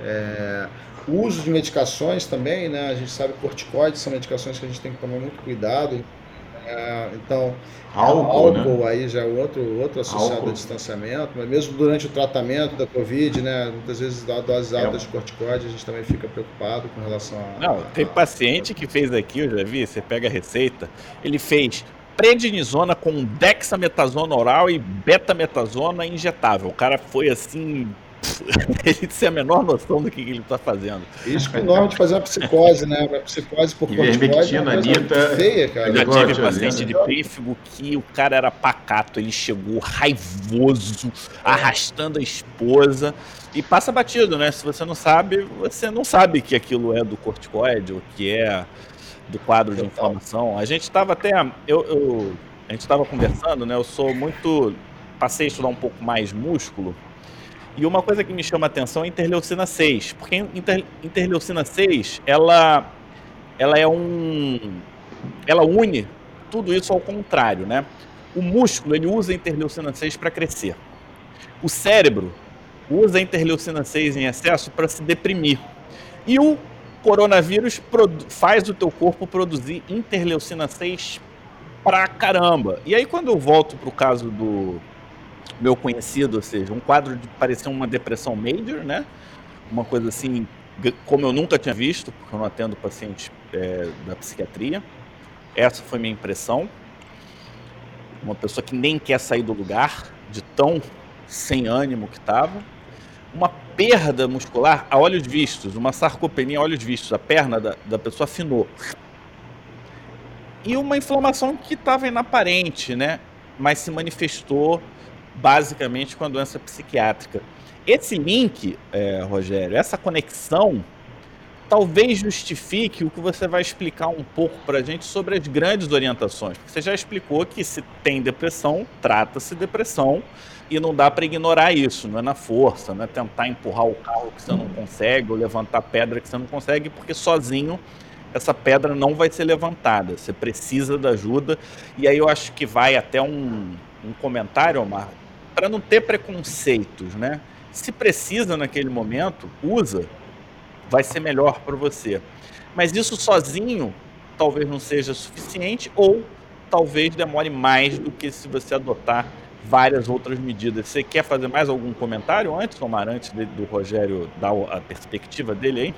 É, uso de medicações também, né? A gente sabe que corticoides são medicações que a gente tem que tomar muito cuidado. É, então, álcool, álcool né? aí já é outro, outro associado álcool. a distanciamento, mas mesmo durante o tratamento da Covid, né? Muitas vezes dá doses altas é. de corticoide, a gente também fica preocupado com relação a. Não, tem a, paciente que fez aqui, eu já vi, você pega a receita, ele fez prednisona com dexametasona oral e betametasona injetável. O cara foi assim ele tem a menor noção do que ele está fazendo. Isso com norma de fazer uma psicose, né? Uma psicose por corticóide é uma coisa feia, cara. Eu já tive paciente de pêssego que o cara era pacato, ele chegou raivoso, arrastando a esposa e passa batido, né? Se você não sabe, você não sabe que aquilo é do corticoide ou que é do quadro de inflamação. A gente estava até, eu, eu a gente estava conversando, né? Eu sou muito, passei a estudar um pouco mais músculo e uma coisa que me chama a atenção é a interleucina 6, porque inter, interleucina 6, ela, ela é um ela une tudo isso ao contrário, né? O músculo, ele usa a interleucina 6 para crescer. O cérebro usa a interleucina 6 em excesso para se deprimir. E o coronavírus faz o teu corpo produzir interleucina 6 pra caramba. E aí quando eu volto pro caso do meu conhecido, ou seja, um quadro de parecer uma depressão major, né? Uma coisa assim, como eu nunca tinha visto, porque eu não atendo pacientes é, da psiquiatria. Essa foi minha impressão. Uma pessoa que nem quer sair do lugar, de tão sem ânimo que estava. Uma perda muscular a olhos vistos, uma sarcopenia a olhos vistos, a perna da, da pessoa afinou. E uma inflamação que estava inaparente, né? Mas se manifestou basicamente com a doença psiquiátrica. Esse link, é, Rogério, essa conexão talvez justifique o que você vai explicar um pouco para a gente sobre as grandes orientações. Você já explicou que se tem depressão, trata-se depressão e não dá para ignorar isso, não é na força, não é tentar empurrar o carro que você não consegue ou levantar pedra que você não consegue, porque sozinho essa pedra não vai ser levantada. Você precisa da ajuda. E aí eu acho que vai até um, um comentário, Omar, para não ter preconceitos, né? Se precisa naquele momento, usa vai ser melhor para você. Mas isso sozinho talvez não seja suficiente ou talvez demore mais do que se você adotar várias outras medidas. Você quer fazer mais algum comentário antes, Omar, antes do Rogério dar a perspectiva dele aí?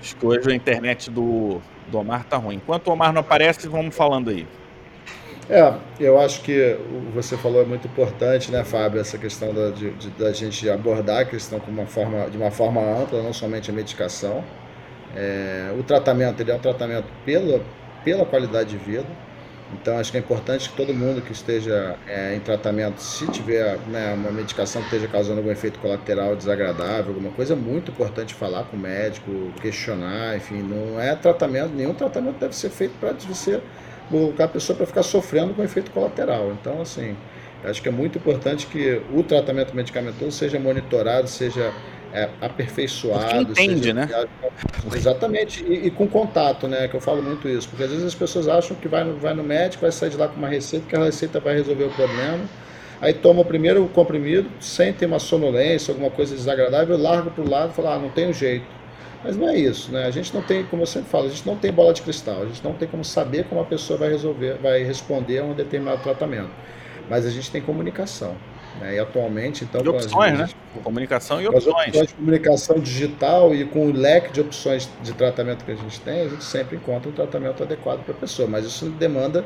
Acho que hoje a internet do, do Omar tá ruim. Enquanto o Omar não aparece, vamos falando aí. É, eu acho que você falou é muito importante, né, Fábio, essa questão da, de, da gente abordar a questão com uma forma, de uma forma ampla, não somente a medicação. É, o tratamento, ele é um tratamento pela, pela qualidade de vida. Então, acho que é importante que todo mundo que esteja é, em tratamento, se tiver né, uma medicação que esteja causando algum efeito colateral desagradável, alguma coisa, é muito importante falar com o médico, questionar, enfim, não é tratamento, nenhum tratamento deve ser feito para você colocar a pessoa para ficar sofrendo com efeito colateral. Então, assim, acho que é muito importante que o tratamento medicamentoso seja monitorado, seja é, aperfeiçoado. Porque entende, né? Exatamente, e, e, com contato, né? Que eu falo muito isso, porque às vezes as pessoas acham que vai no, vai no médico, vai sair de lá com uma receita, que a receita vai resolver o problema. Aí toma o primeiro comprimido, sente uma sonolência, alguma coisa desagradável, larga para o lado e fala, ah, não tem jeito mas não é isso, né? A gente não tem, como eu sempre falo, a gente não tem bola de cristal, a gente não tem como saber como a pessoa vai resolver, vai responder a um determinado tratamento. Mas a gente tem comunicação. Né? E atualmente, então. E opções, né? Comunicação e opções. opções de comunicação digital e com o leque de opções de tratamento que a gente tem, a gente sempre encontra um tratamento adequado para a pessoa. Mas isso demanda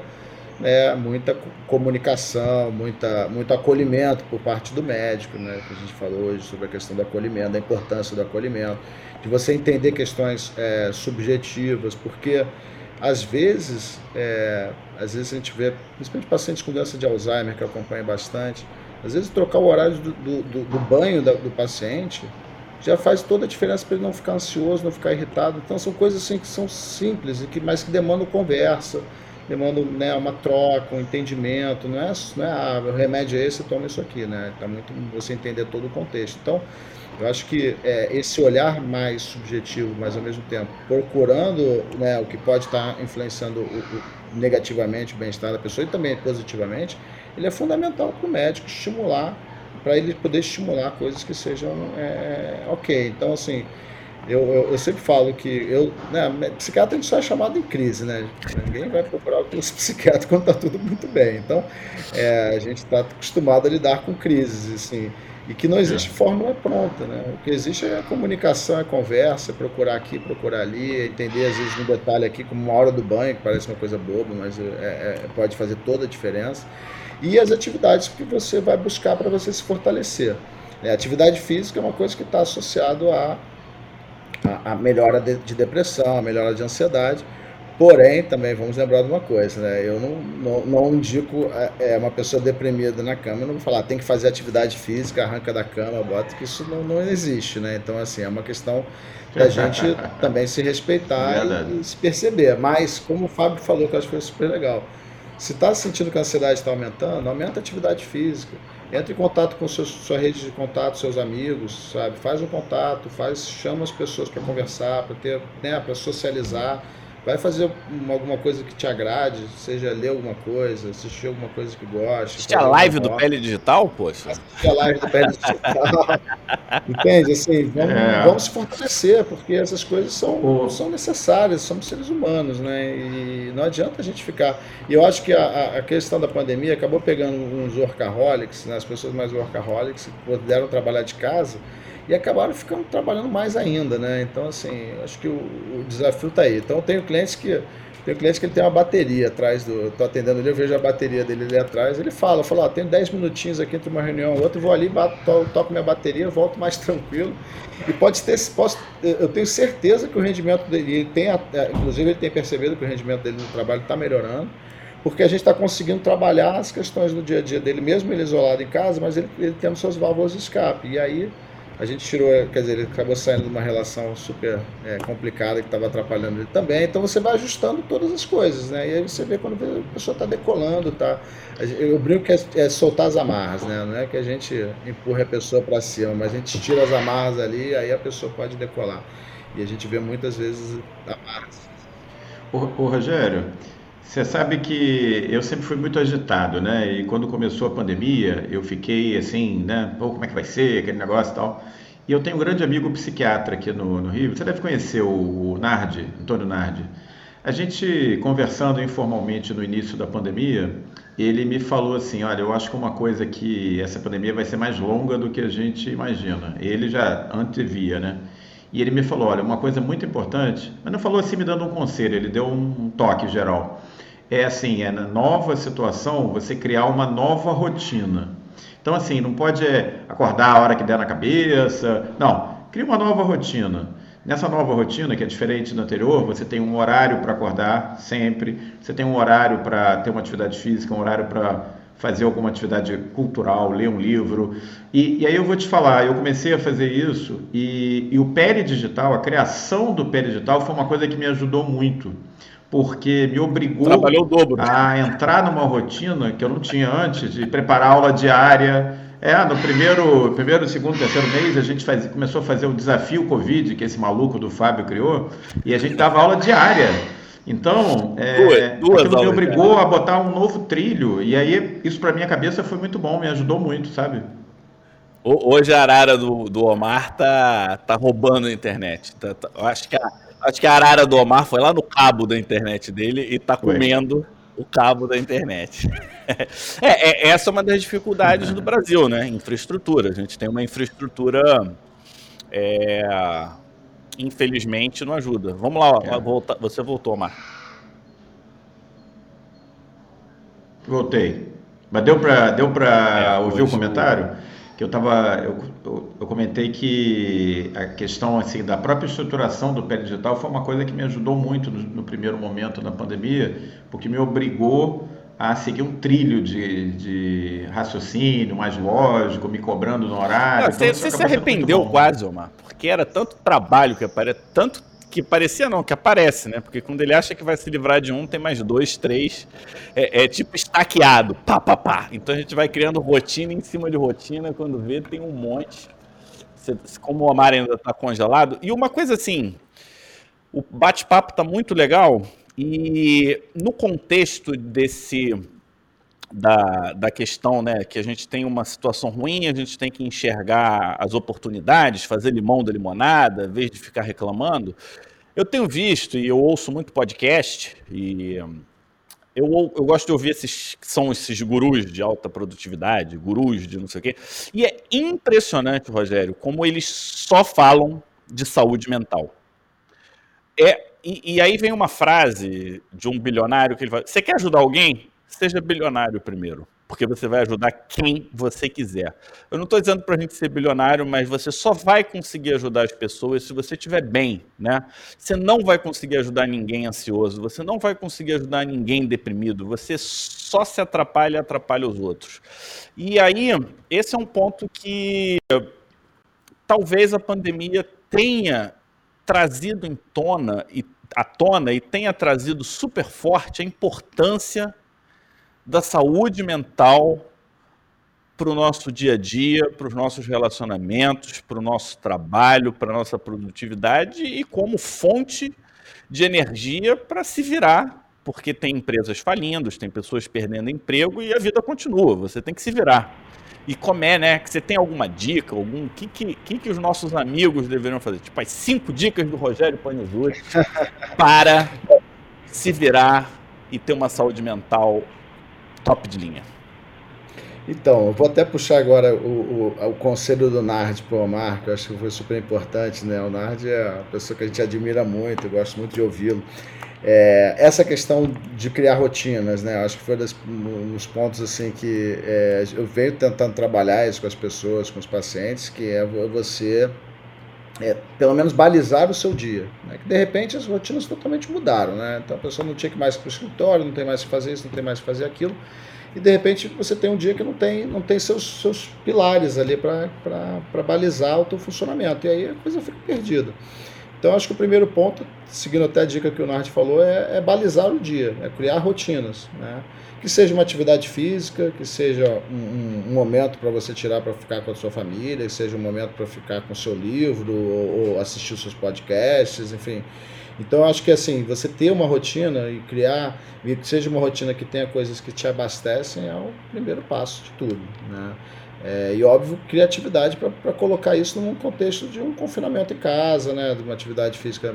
né, muita comunicação, muita, muito acolhimento por parte do médico, né? Que a gente falou hoje sobre a questão do acolhimento, da importância do acolhimento de você entender questões é, subjetivas, porque às vezes, é, às vezes a gente vê, principalmente pacientes com doença de Alzheimer, que eu acompanho bastante, às vezes trocar o horário do, do, do banho da, do paciente já faz toda a diferença para ele não ficar ansioso, não ficar irritado. Então são coisas assim que são simples, e que, mas que demandam conversa, demandam né, uma troca, um entendimento. Não é, não é ah, o remédio é esse, toma isso aqui, né? Tá muito você entender todo o contexto. Então eu acho que é, esse olhar mais subjetivo, mas ao mesmo tempo procurando né, o que pode estar influenciando o, o, negativamente o bem-estar da pessoa e também positivamente, ele é fundamental para o médico estimular, para ele poder estimular coisas que sejam é, ok. Então, assim, eu, eu, eu, sempre falo que eu, né, psiquiatra a gente só é chamado em crise, né? Ninguém vai procurar o psiquiatra quando está tudo muito bem. Então, é, a gente está acostumado a lidar com crises, assim. E que não existe é. fórmula pronta, né? O que existe é a comunicação, é conversa, é procurar aqui, procurar ali, é entender às vezes um detalhe aqui, como uma hora do banho, que parece uma coisa boba, mas é, é, pode fazer toda a diferença. E as atividades que você vai buscar para você se fortalecer. A atividade física é uma coisa que está associado à a, a, melhora de, de depressão, a melhora de ansiedade. Porém, também vamos lembrar de uma coisa, né? Eu não, não, não indico é, é uma pessoa deprimida na cama, eu não vou falar, tem que fazer atividade física, arranca da cama, bota, que isso não, não existe, né? Então, assim, é uma questão da gente também se respeitar e, e, se perceber. Mas, como o Fábio falou, que eu acho que foi super legal, se está sentindo que a ansiedade está aumentando, aumenta a atividade física. Entra em contato com seus, sua rede de contato, seus amigos, sabe? Faz um contato, faz, chama as pessoas para conversar, para ter, né, para socializar Vai fazer uma, alguma coisa que te agrade, seja ler alguma coisa, assistir alguma coisa que goste. Assistir a live do Pele Digital, poxa? Assistir a live do Pele Digital. Entende? Assim, vamos, é. vamos, se fortalecer, porque essas coisas são, são necessárias, somos seres humanos, né? E não adianta a gente ficar. E eu acho que a, a questão da pandemia acabou pegando uns workaholics, né? as pessoas mais workaholics que puderam trabalhar de casa e acabaram ficando trabalhando mais ainda, né? Então, assim, acho que o, o desafio está aí. Então, eu tenho clientes que tem cliente que ele tem uma bateria atrás do. Estou atendendo ele, eu vejo a bateria dele ali atrás. Ele fala, fala, ó, tenho 10 minutinhos aqui entre uma reunião e outra, vou ali, bato, to, toco minha bateria, volto mais tranquilo. E pode ter, posso, eu tenho certeza que o rendimento dele, ele tem, inclusive ele tem percebido que o rendimento dele no trabalho está melhorando, porque a gente está conseguindo trabalhar as questões do dia a dia dele, mesmo ele isolado em casa, mas ele, ele tendo suas válvulas de escape. E aí A gente tirou, quer dizer, ele acabou saindo de uma relação super é, complicada que estava atrapalhando ele também. Então você vai ajustando todas as coisas, né? E aí você vê quando a pessoa está decolando, tá? Eu brinco que é, é, soltar as amarras, né? Não é que a gente empurre a pessoa para cima, mas a gente tira as amarras ali, aí a pessoa pode decolar. E a gente vê muitas vezes amarras. Ô, ô Rogério, você sabe que eu sempre fui muito agitado, né? E quando começou a pandemia, eu fiquei assim, né? Pô, como é que vai ser aquele negócio e tal. E eu tenho um grande amigo psiquiatra aqui no, no Rio. Você deve conhecer o, Nardi, Antônio Nardi. A gente conversando informalmente no início da pandemia, ele me falou assim: Olha, eu acho que uma coisa que essa pandemia vai ser mais longa do que a gente imagina. Ele já antevia, né? E ele me falou: Olha, uma coisa muito importante, mas não falou assim me dando um conselho, ele deu um toque geral é assim, é na nova situação você criar uma nova rotina. Então assim, não pode é, acordar a hora que der na cabeça, não, cria uma nova rotina. Nessa nova rotina, que é diferente da anterior, você tem um horário para acordar sempre, você tem um horário para ter uma atividade física, um horário para fazer alguma atividade cultural, ler um livro. E, e, aí eu vou te falar, eu comecei a fazer isso e, e o Pele Digital, a criação do Pele Digital foi uma coisa que me ajudou muito porque me obrigou a entrar numa rotina que eu não tinha antes, de preparar aula diária. É, no primeiro, primeiro, segundo, terceiro mês, a gente faz, começou a fazer o desafio Covid, que esse maluco do Fábio criou, e a gente dava aula diária. Então, é, duas, duas me obrigou a botar um novo trilho, e aí isso para minha cabeça foi muito bom, me ajudou muito, sabe? Hoje a arara do, do Omar tá, tá roubando a internet. Tá, tá, acho que a, Acho que a arara do Omar foi lá no cabo da internet dele e tá comendo o cabo da internet. é, é, essa é uma das dificuldades do Brasil, né? Infraestrutura. A gente tem uma infraestrutura. É, infelizmente não ajuda. Vamos lá, é. volta, você voltou, Omar. Voltei. Mas deu para deu é, ouvir o comentário? Que eu estava eu, eu, eu, comentei que a questão assim da própria estruturação do pé digital foi uma coisa que me ajudou muito no, no, primeiro momento da pandemia porque me obrigou a seguir um trilho de, de raciocínio mais lógico me cobrando no horário. Não, então, você, você se arrependeu quase Omar porque era tanto trabalho que aparece tanto que parecia não, que aparece, né? Porque quando ele acha que vai se livrar de um, tem mais dois, três. É, é tipo estaqueado, pá, pá, pá. Então a gente vai criando rotina em cima de rotina, quando vê tem um monte. Como o mar ainda está congelado. E uma coisa assim, o bate-papo está muito legal e no contexto desse da, da questão, né, que a gente tem uma situação ruim, a gente tem que enxergar as oportunidades, fazer limão da limonada, em vez de ficar reclamando. Eu tenho visto e eu ouço muito podcast e eu, eu gosto de ouvir esses que são esses gurus de alta produtividade, gurus de não sei o quê. E é impressionante, Rogério, como eles só falam de saúde mental. É, e, e aí vem uma frase de um bilionário que ele fala: Você quer ajudar alguém? Seja bilionário primeiro, porque você vai ajudar quem você quiser. Eu não estou dizendo para a gente ser bilionário, mas você só vai conseguir ajudar as pessoas se você estiver bem, né? Você não vai conseguir ajudar ninguém ansioso, você não vai conseguir ajudar ninguém deprimido, você só se atrapalha e atrapalha os outros. E aí, esse é um ponto que talvez a pandemia tenha trazido em tona e à tona e tenha trazido super forte a importância da saúde mental para o nosso dia a dia, para os nossos relacionamentos, para o nosso trabalho, para a nossa produtividade e como fonte de energia para se virar, porque tem empresas falindo, tem pessoas perdendo emprego e a vida continua, você tem que se virar. E como é, né? Que você tem alguma dica, algum. O que, que, que, que os nossos amigos deveriam fazer? Tipo, as cinco dicas do Rogério Panizuri para se virar e ter uma saúde mental top de linha. Então, eu vou até puxar agora o, o, o conselho do Nard para o Omar, que eu acho que foi super importante, né? O Nard é uma pessoa que a gente admira muito, eu gosto muito de ouvi-lo. É, essa questão de criar rotinas, né? Acho que foi das, nos pontos assim que é, eu venho tentando trabalhar isso com as pessoas, com os pacientes, que é você é, pelo menos balizar o seu dia. Né? Que de repente as rotinas totalmente mudaram. Né? Então a pessoa não tinha que mais para o escritório, não tem mais que fazer isso, não tem mais que fazer aquilo. e de repente você tem um dia que não tem, não tem seus, seus pilares ali para balizar o teu funcionamento. E aí a coisa fica perdida. Então acho que o primeiro ponto, seguindo até a dica que o Nard falou, é, é balizar o dia, é criar rotinas. Né? Que seja uma atividade física, que seja um, um, momento para você tirar para ficar com a sua família, que seja um momento para ficar com o seu livro, ou, ou assistir os seus podcasts, enfim então acho que assim, você ter uma rotina e criar, e que seja uma rotina que tenha coisas que te abastecem, é o primeiro passo de tudo. Né? É, e óbvio, criatividade para colocar isso num contexto de um confinamento em casa, né? De uma atividade física.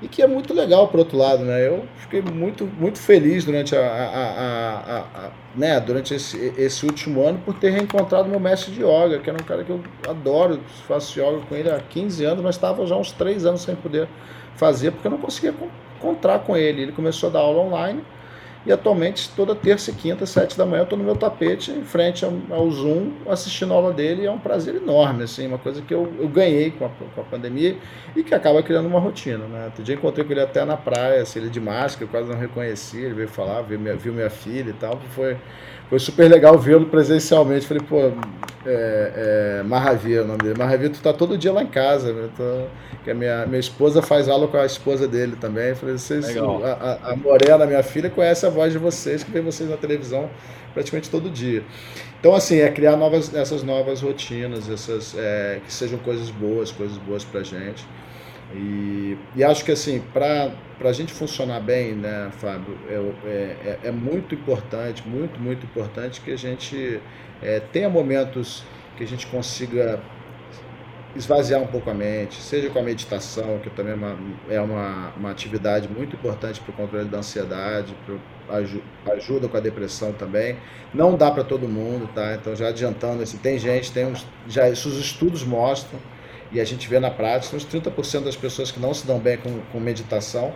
E que é muito legal, por outro lado, né? Eu fiquei muito, muito feliz durante, a, a, a, a né? durante esse, esse último ano por ter reencontrado meu mestre de yoga, que era um cara que eu adoro, faço yoga com ele há 15 anos, mas estava já uns 3 anos sem poder fazer porque eu não conseguia encontrar com ele. Ele começou a dar aula online e atualmente toda terça e quinta, sete da manhã, eu estou no meu tapete em frente ao, Zoom assistindo a aula dele é um prazer enorme, assim, uma coisa que eu, eu ganhei com a, com a pandemia e que acaba criando uma rotina. Né? Outro dia encontrei com ele até na praia, assim, ele de máscara, eu quase não reconheci, ele veio falar, viu minha, viu minha filha e tal, foi foi super legal vê-lo presencialmente. Falei, pô, é, é Mahavir o nome dele. Mahavir, tu tá todo dia lá em casa. Né? Tô, que a minha, minha esposa faz aula com a esposa dele também. Falei, vocês, a, a, Morena, minha filha, conhece a voz de vocês, que vê vocês na televisão praticamente todo dia. Então, assim, é criar novas, essas novas rotinas, essas, é, que sejam coisas boas, coisas boas pra gente. E, e acho que assim, para a gente funcionar bem, né, Fábio, é, é, é, muito importante, muito, muito importante que a gente é, tenha momentos que a gente consiga esvaziar um pouco a mente, seja com a meditação, que também é uma, é uma, uma atividade muito importante para o controle da ansiedade, para ajuda com a depressão também. Não dá para todo mundo, tá? Então já adiantando, assim, tem gente, tem uns, já os estudos mostram e a gente vê na prática uns 30% das pessoas que não se dão bem com, com meditação,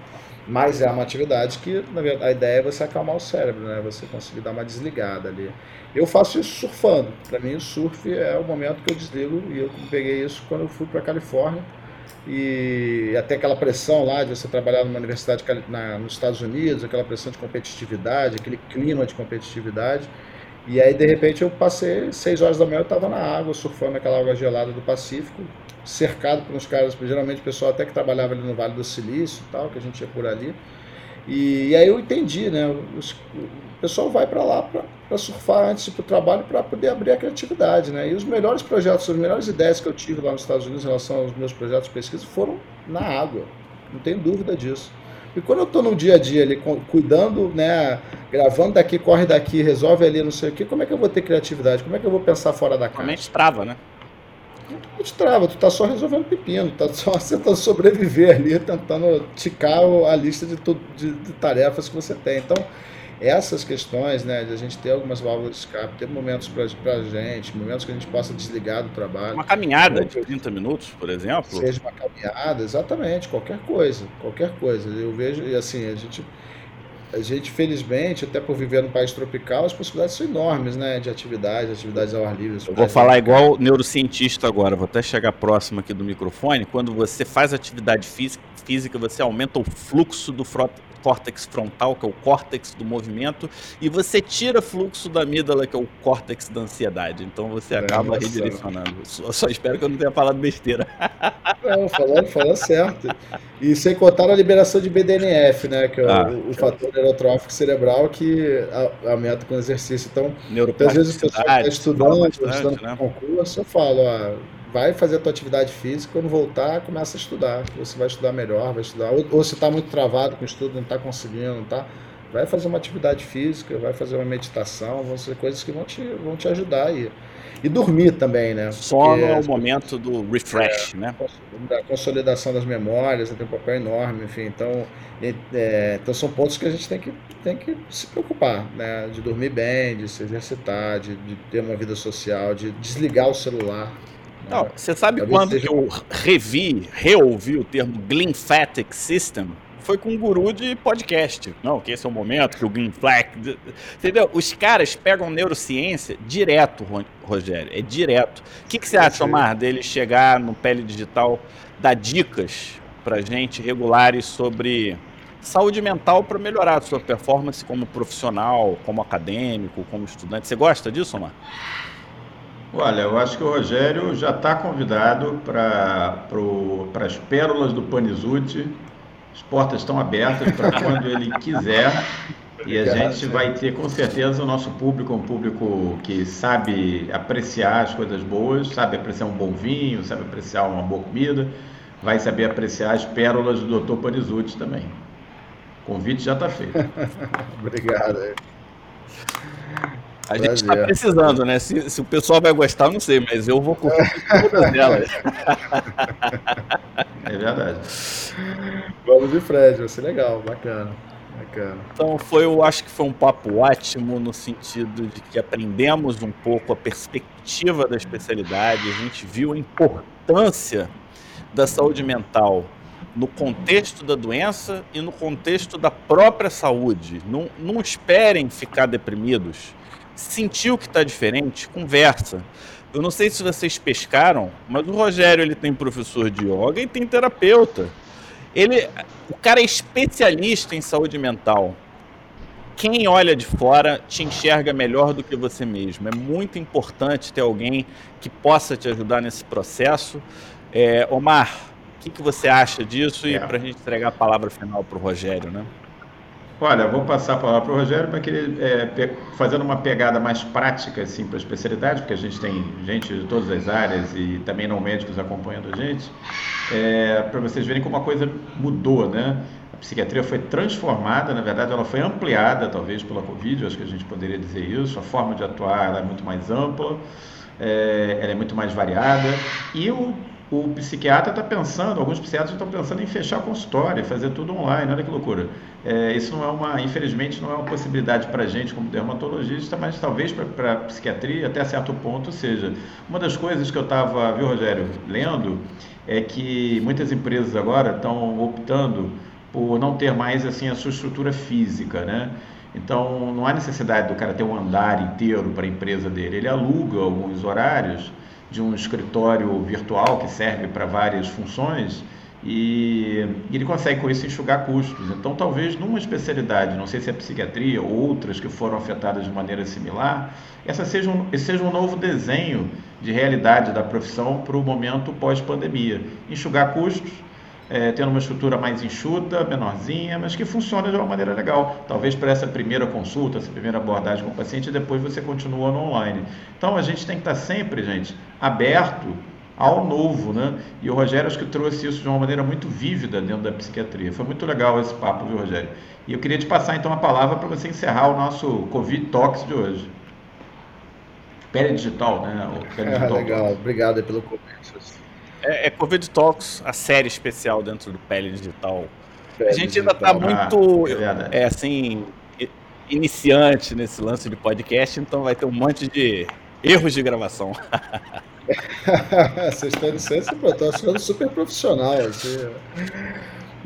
mas é uma atividade que, na verdade, a ideia é você acalmar o cérebro, né? Você conseguir dar uma desligada ali. Eu faço isso surfando. Para mim, o surf é o momento que eu desligo e eu peguei isso quando eu fui para Califórnia e até aquela pressão lá de você trabalhar numa universidade na, nos Estados Unidos, aquela pressão de competitividade, aquele clima de competitividade. E aí, de repente, eu passei seis horas da manhã, eu estava na água, surfando aquela água gelada do Pacífico, cercado por uns caras, geralmente o pessoal até que trabalhava ali no Vale do Silício e tal, que a gente ia por ali. E, e aí eu entendi, né? Os, o pessoal vai para lá para surfar antes para o trabalho para poder abrir a criatividade, né? E os melhores projetos, as melhores ideias que eu tive lá nos Estados Unidos em relação aos meus projetos de pesquisa foram na água, não tem dúvida disso. E quando eu estou no dia a dia ali, cuidando, né, gravando daqui, corre daqui, resolve ali, não sei o quê, como é que eu vou ter criatividade? Como é que eu vou pensar fora da caixa? Realmente trava, né? Não te trava, tu tá só resolvendo pepino, tá só tentando sobreviver ali, tentando ticar a lista de, de, de tarefas que você tem. Então, essas questões, né, de a gente ter algumas válvulas de escape, ter momentos para a gente, momentos que a gente possa desligar do trabalho. Uma caminhada de 30 minutos, por exemplo? Seja uma caminhada, exatamente, qualquer coisa, qualquer coisa. Eu vejo, e assim, a gente a gente, felizmente, até por viver num país tropical, as possibilidades são enormes, né? De atividades, atividades ao ar livre. Eu vou falar igual neurocientista agora, vou até chegar próximo aqui do microfone. Quando você faz atividade física, física você aumenta o fluxo do, frota, córtex frontal, que é o córtex do movimento, e você tira fluxo da amígdala, que é o córtex da ansiedade. Então você acaba redirecionando. Só, só, espero que eu não tenha falado besteira. Não, falou, falou certo. E sem contar a liberação de BDNF, né? Que é ah, o, o fator neurotrófico cerebral que aumenta com o exercício. Então, às vezes o pessoal está estudando, estudando né? concurso, eu falo, ó, vai fazer a tua atividade física, quando voltar, começa a estudar. Você vai estudar melhor, vai estudar. Ou, ou se está muito travado com o estudo, não está conseguindo, não tá, vai fazer uma atividade física, vai fazer uma meditação, vão ser coisas que vão te, vão te ajudar aí. E dormir também, né? Sono é o momento do refresh, é, né? Da consolidação das memórias, tem um papel enorme, enfim. Então, é, então são pontos que a gente tem que, tem que se preocupar, né? De dormir bem, de se exercitar, de, de ter uma vida social, de desligar o celular, não, você sabe Talvez quando seja... eu revi, reouvi o termo Glymphatic System? Foi com um guru de podcast. Não, que esse é o momento que o Glymphatic... Entendeu? Os caras pegam neurociência direto, Rogério. É direto. O que, que você acha, Omar, dele chegar no Pele Digital, dar dicas pra gente regulares sobre saúde mental para melhorar a sua performance como profissional, como acadêmico, como estudante. Você gosta disso, Omar? Olha, eu acho que o Rogério já está convidado para as pérolas do Panizute. As portas estão abertas para quando ele quiser. E a gente vai ter com certeza o nosso público, um público que sabe apreciar as coisas boas, sabe apreciar um bom vinho, sabe apreciar uma boa comida, vai saber apreciar as pérolas do Dr. Panizute também. O convite já está feito. Obrigado. A gente está precisando, né? Se, se, o pessoal vai gostar, não sei, mas eu vou curtir todas elas. É verdade. Vamos de Fred, vai ser legal, bacana. Bacana. Então foi, eu acho que foi um papo ótimo no sentido de que aprendemos um pouco a perspectiva da especialidade, a gente viu a importância da saúde mental no contexto da doença e no contexto da própria saúde. Não, não esperem ficar deprimidos sentiu que está diferente, conversa. Eu não sei se vocês pescaram, mas o Rogério ele tem professor de yoga e tem terapeuta. Ele, o cara é especialista em saúde mental. Quem olha de fora te enxerga melhor do que você mesmo. É muito importante ter alguém que possa te ajudar nesse processo. É, Omar, o que, que você acha disso? É. E para a gente entregar a palavra final para o Rogério, né? Olha, vou passar a palavra para o Rogério para que ele, é, fazendo uma pegada mais prática assim, para a especialidade, porque a gente tem gente de todas as áreas e também não médicos acompanhando a gente, é, para vocês verem como a coisa mudou, né? A psiquiatria foi transformada, na verdade, ela foi ampliada, talvez, pela Covid, acho que a gente poderia dizer isso. A forma de atuar é muito mais ampla, é, ela é muito mais variada. E o o psiquiatra está pensando, alguns psiquiatras estão pensando em fechar consultório, fazer tudo online, olha que loucura. É, isso não é uma, infelizmente, não é uma possibilidade para a gente como dermatologista, mas talvez para a psiquiatria, até certo ponto, seja. Uma das coisas que eu estava, viu, Rogério, lendo, é que muitas empresas agora estão optando por não ter mais assim a sua estrutura física, né? Então, não há necessidade do cara ter um andar inteiro para a empresa dele. Ele aluga alguns horários de um escritório virtual que serve para várias funções e, ele consegue com isso enxugar custos. Então, talvez numa especialidade, não sei se é psiquiatria ou outras que foram afetadas de maneira similar, essa seja um, esse seja um novo desenho de realidade da profissão para o momento pós-pandemia. Enxugar custos é, tendo uma estrutura mais enxuta, menorzinha, mas que funciona de uma maneira legal. Talvez para essa primeira consulta, essa primeira abordagem com o paciente, e depois você continua no online. Então a gente tem que estar sempre, gente, aberto ao novo, né? E o Rogério acho que trouxe isso de uma maneira muito vívida dentro da psiquiatria. Foi muito legal esse papo, viu, Rogério? E eu queria te passar então a palavra para você encerrar o nosso Covid Talks de hoje. Pele digital, né? Pele digital. legal, obrigado pelo convite. É, é Covid Talks, a série especial dentro do Pele Digital. Pele a gente ainda está muito, ah, é, assim, iniciante nesse lance de podcast, então vai ter um monte de erros de gravação. Vocês estão sendo, estou achando super profissional. Assim.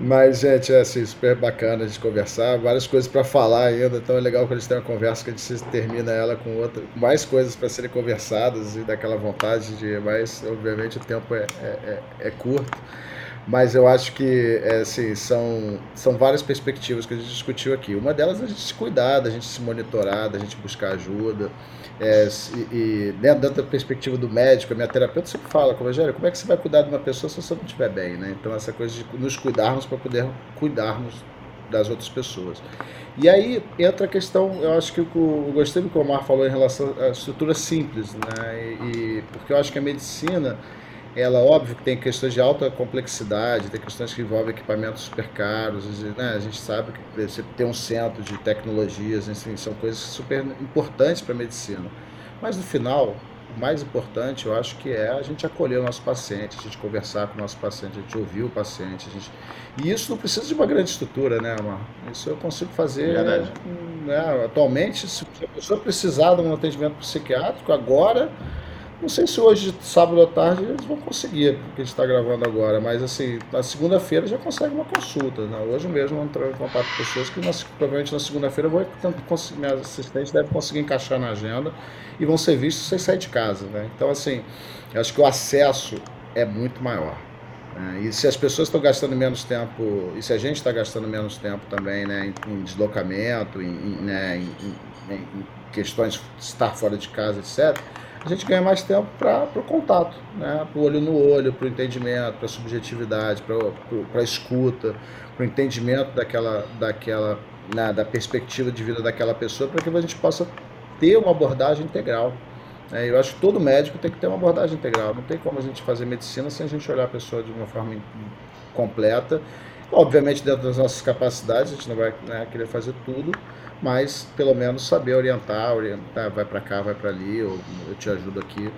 Mas, gente, é assim, super bacana de conversar, várias coisas para falar ainda, então é legal quando a gente tem uma conversa que a gente termina ela com outra, mais coisas para serem conversadas e daquela vontade de, mas obviamente o tempo é, é, é, é curto. Mas eu acho que é, assim, são, são várias perspectivas que a gente discutiu aqui. Uma delas é a gente se cuidar, a gente se monitorar, a gente buscar ajuda. É, e, e dentro da perspectiva do médico, a minha terapeuta sempre fala, como Rogério, como é que você vai cuidar de uma pessoa se você não estiver bem, né? Então essa coisa de nos cuidarmos para poder cuidarmos das outras pessoas. E aí entra a questão, eu acho que eu gostei do que o Omar falou em relação à estrutura simples, né? E porque eu acho que a medicina ela, óbvio, que tem questões de alta complexidade, tem questões que envolvem equipamentos super caros, né? a gente sabe que você tem um centro de tecnologias, assim, são coisas super importantes para a medicina. Mas no final, o mais importante, eu acho que é a gente acolher o nosso paciente, a gente conversar com o nosso paciente, a gente ouvir o paciente. A gente... E isso não precisa de uma grande estrutura, né, Amar? Isso eu consigo fazer. Verdade. Né? Atualmente, se a pessoa precisar de um atendimento psiquiátrico, agora não sei se hoje, sábado à tarde, eles vão conseguir, porque a gente está gravando agora, mas assim, na segunda-feira já consegue uma consulta. Né? Hoje mesmo vou entrar em contato com pessoas que provavelmente na segunda-feira vou minha assistente deve conseguir encaixar na agenda e vão ser vistos sem sair de casa. Né? Então, assim, acho que o acesso é muito maior. É, e se as pessoas estão gastando menos tempo, e se a gente está gastando menos tempo também né, em, em deslocamento, em, em, né, em, questões de estar fora de casa, etc., a gente ganha mais tempo para o contato, né, para o olho no olho, para o entendimento, para a subjetividade, para a escuta, para o entendimento daquela, daquela né, da perspectiva de vida daquela pessoa, para que a gente possa ter uma abordagem integral. É, eu acho que todo médico tem que ter uma abordagem integral. Não tem como a gente fazer medicina sem a gente olhar a pessoa de uma forma completa. Obviamente, dentro das nossas capacidades, a gente não vai né, querer fazer tudo, mas pelo menos saber orientar, orientar vai para cá, vai para ali, eu, eu, te ajudo aqui,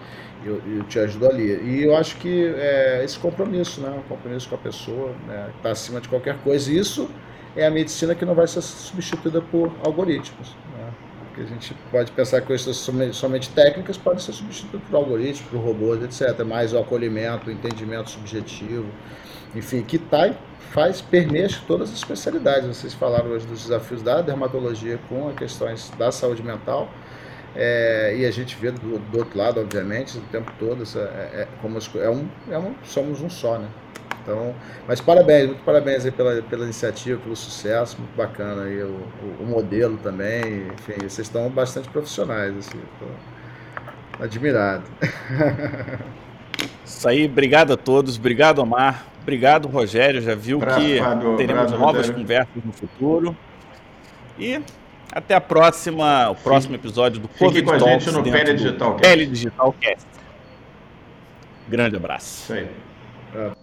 eu, eu, te ajudo ali. E eu acho que é esse compromisso, né, um compromisso com a pessoa, né, está acima de qualquer coisa. Isso é a medicina que não vai ser substituída por algoritmos. Né? Porque a gente pode pensar que coisas somente, técnicas podem ser substituídas por algoritmos, por robôs, etc. Mais o acolhimento, o entendimento subjetivo, enfim, que tá, faz, permeia todas as especialidades. Vocês falaram hoje dos desafios da dermatologia com as questões da saúde mental. É, e a gente vê do, do, outro lado, obviamente, o tempo todo, essa, é, é, como é um, é um, somos um só, né? Então, mas parabéns, muito parabéns aí pela, pela iniciativa, pelo sucesso, muito bacana aí o, o, o modelo também, enfim, vocês estão bastante profissionais, assim, admirado. Isso aí, obrigado a todos, obrigado Omar, obrigado Rogério, já viu pra, que Fábio, teremos novas Rogério. conversas no futuro. E até a próxima, o próximo episódio do Fique Covid com a gente no Pele Digital Cast. Pele Digital Cast. Grande abraço. Isso aí.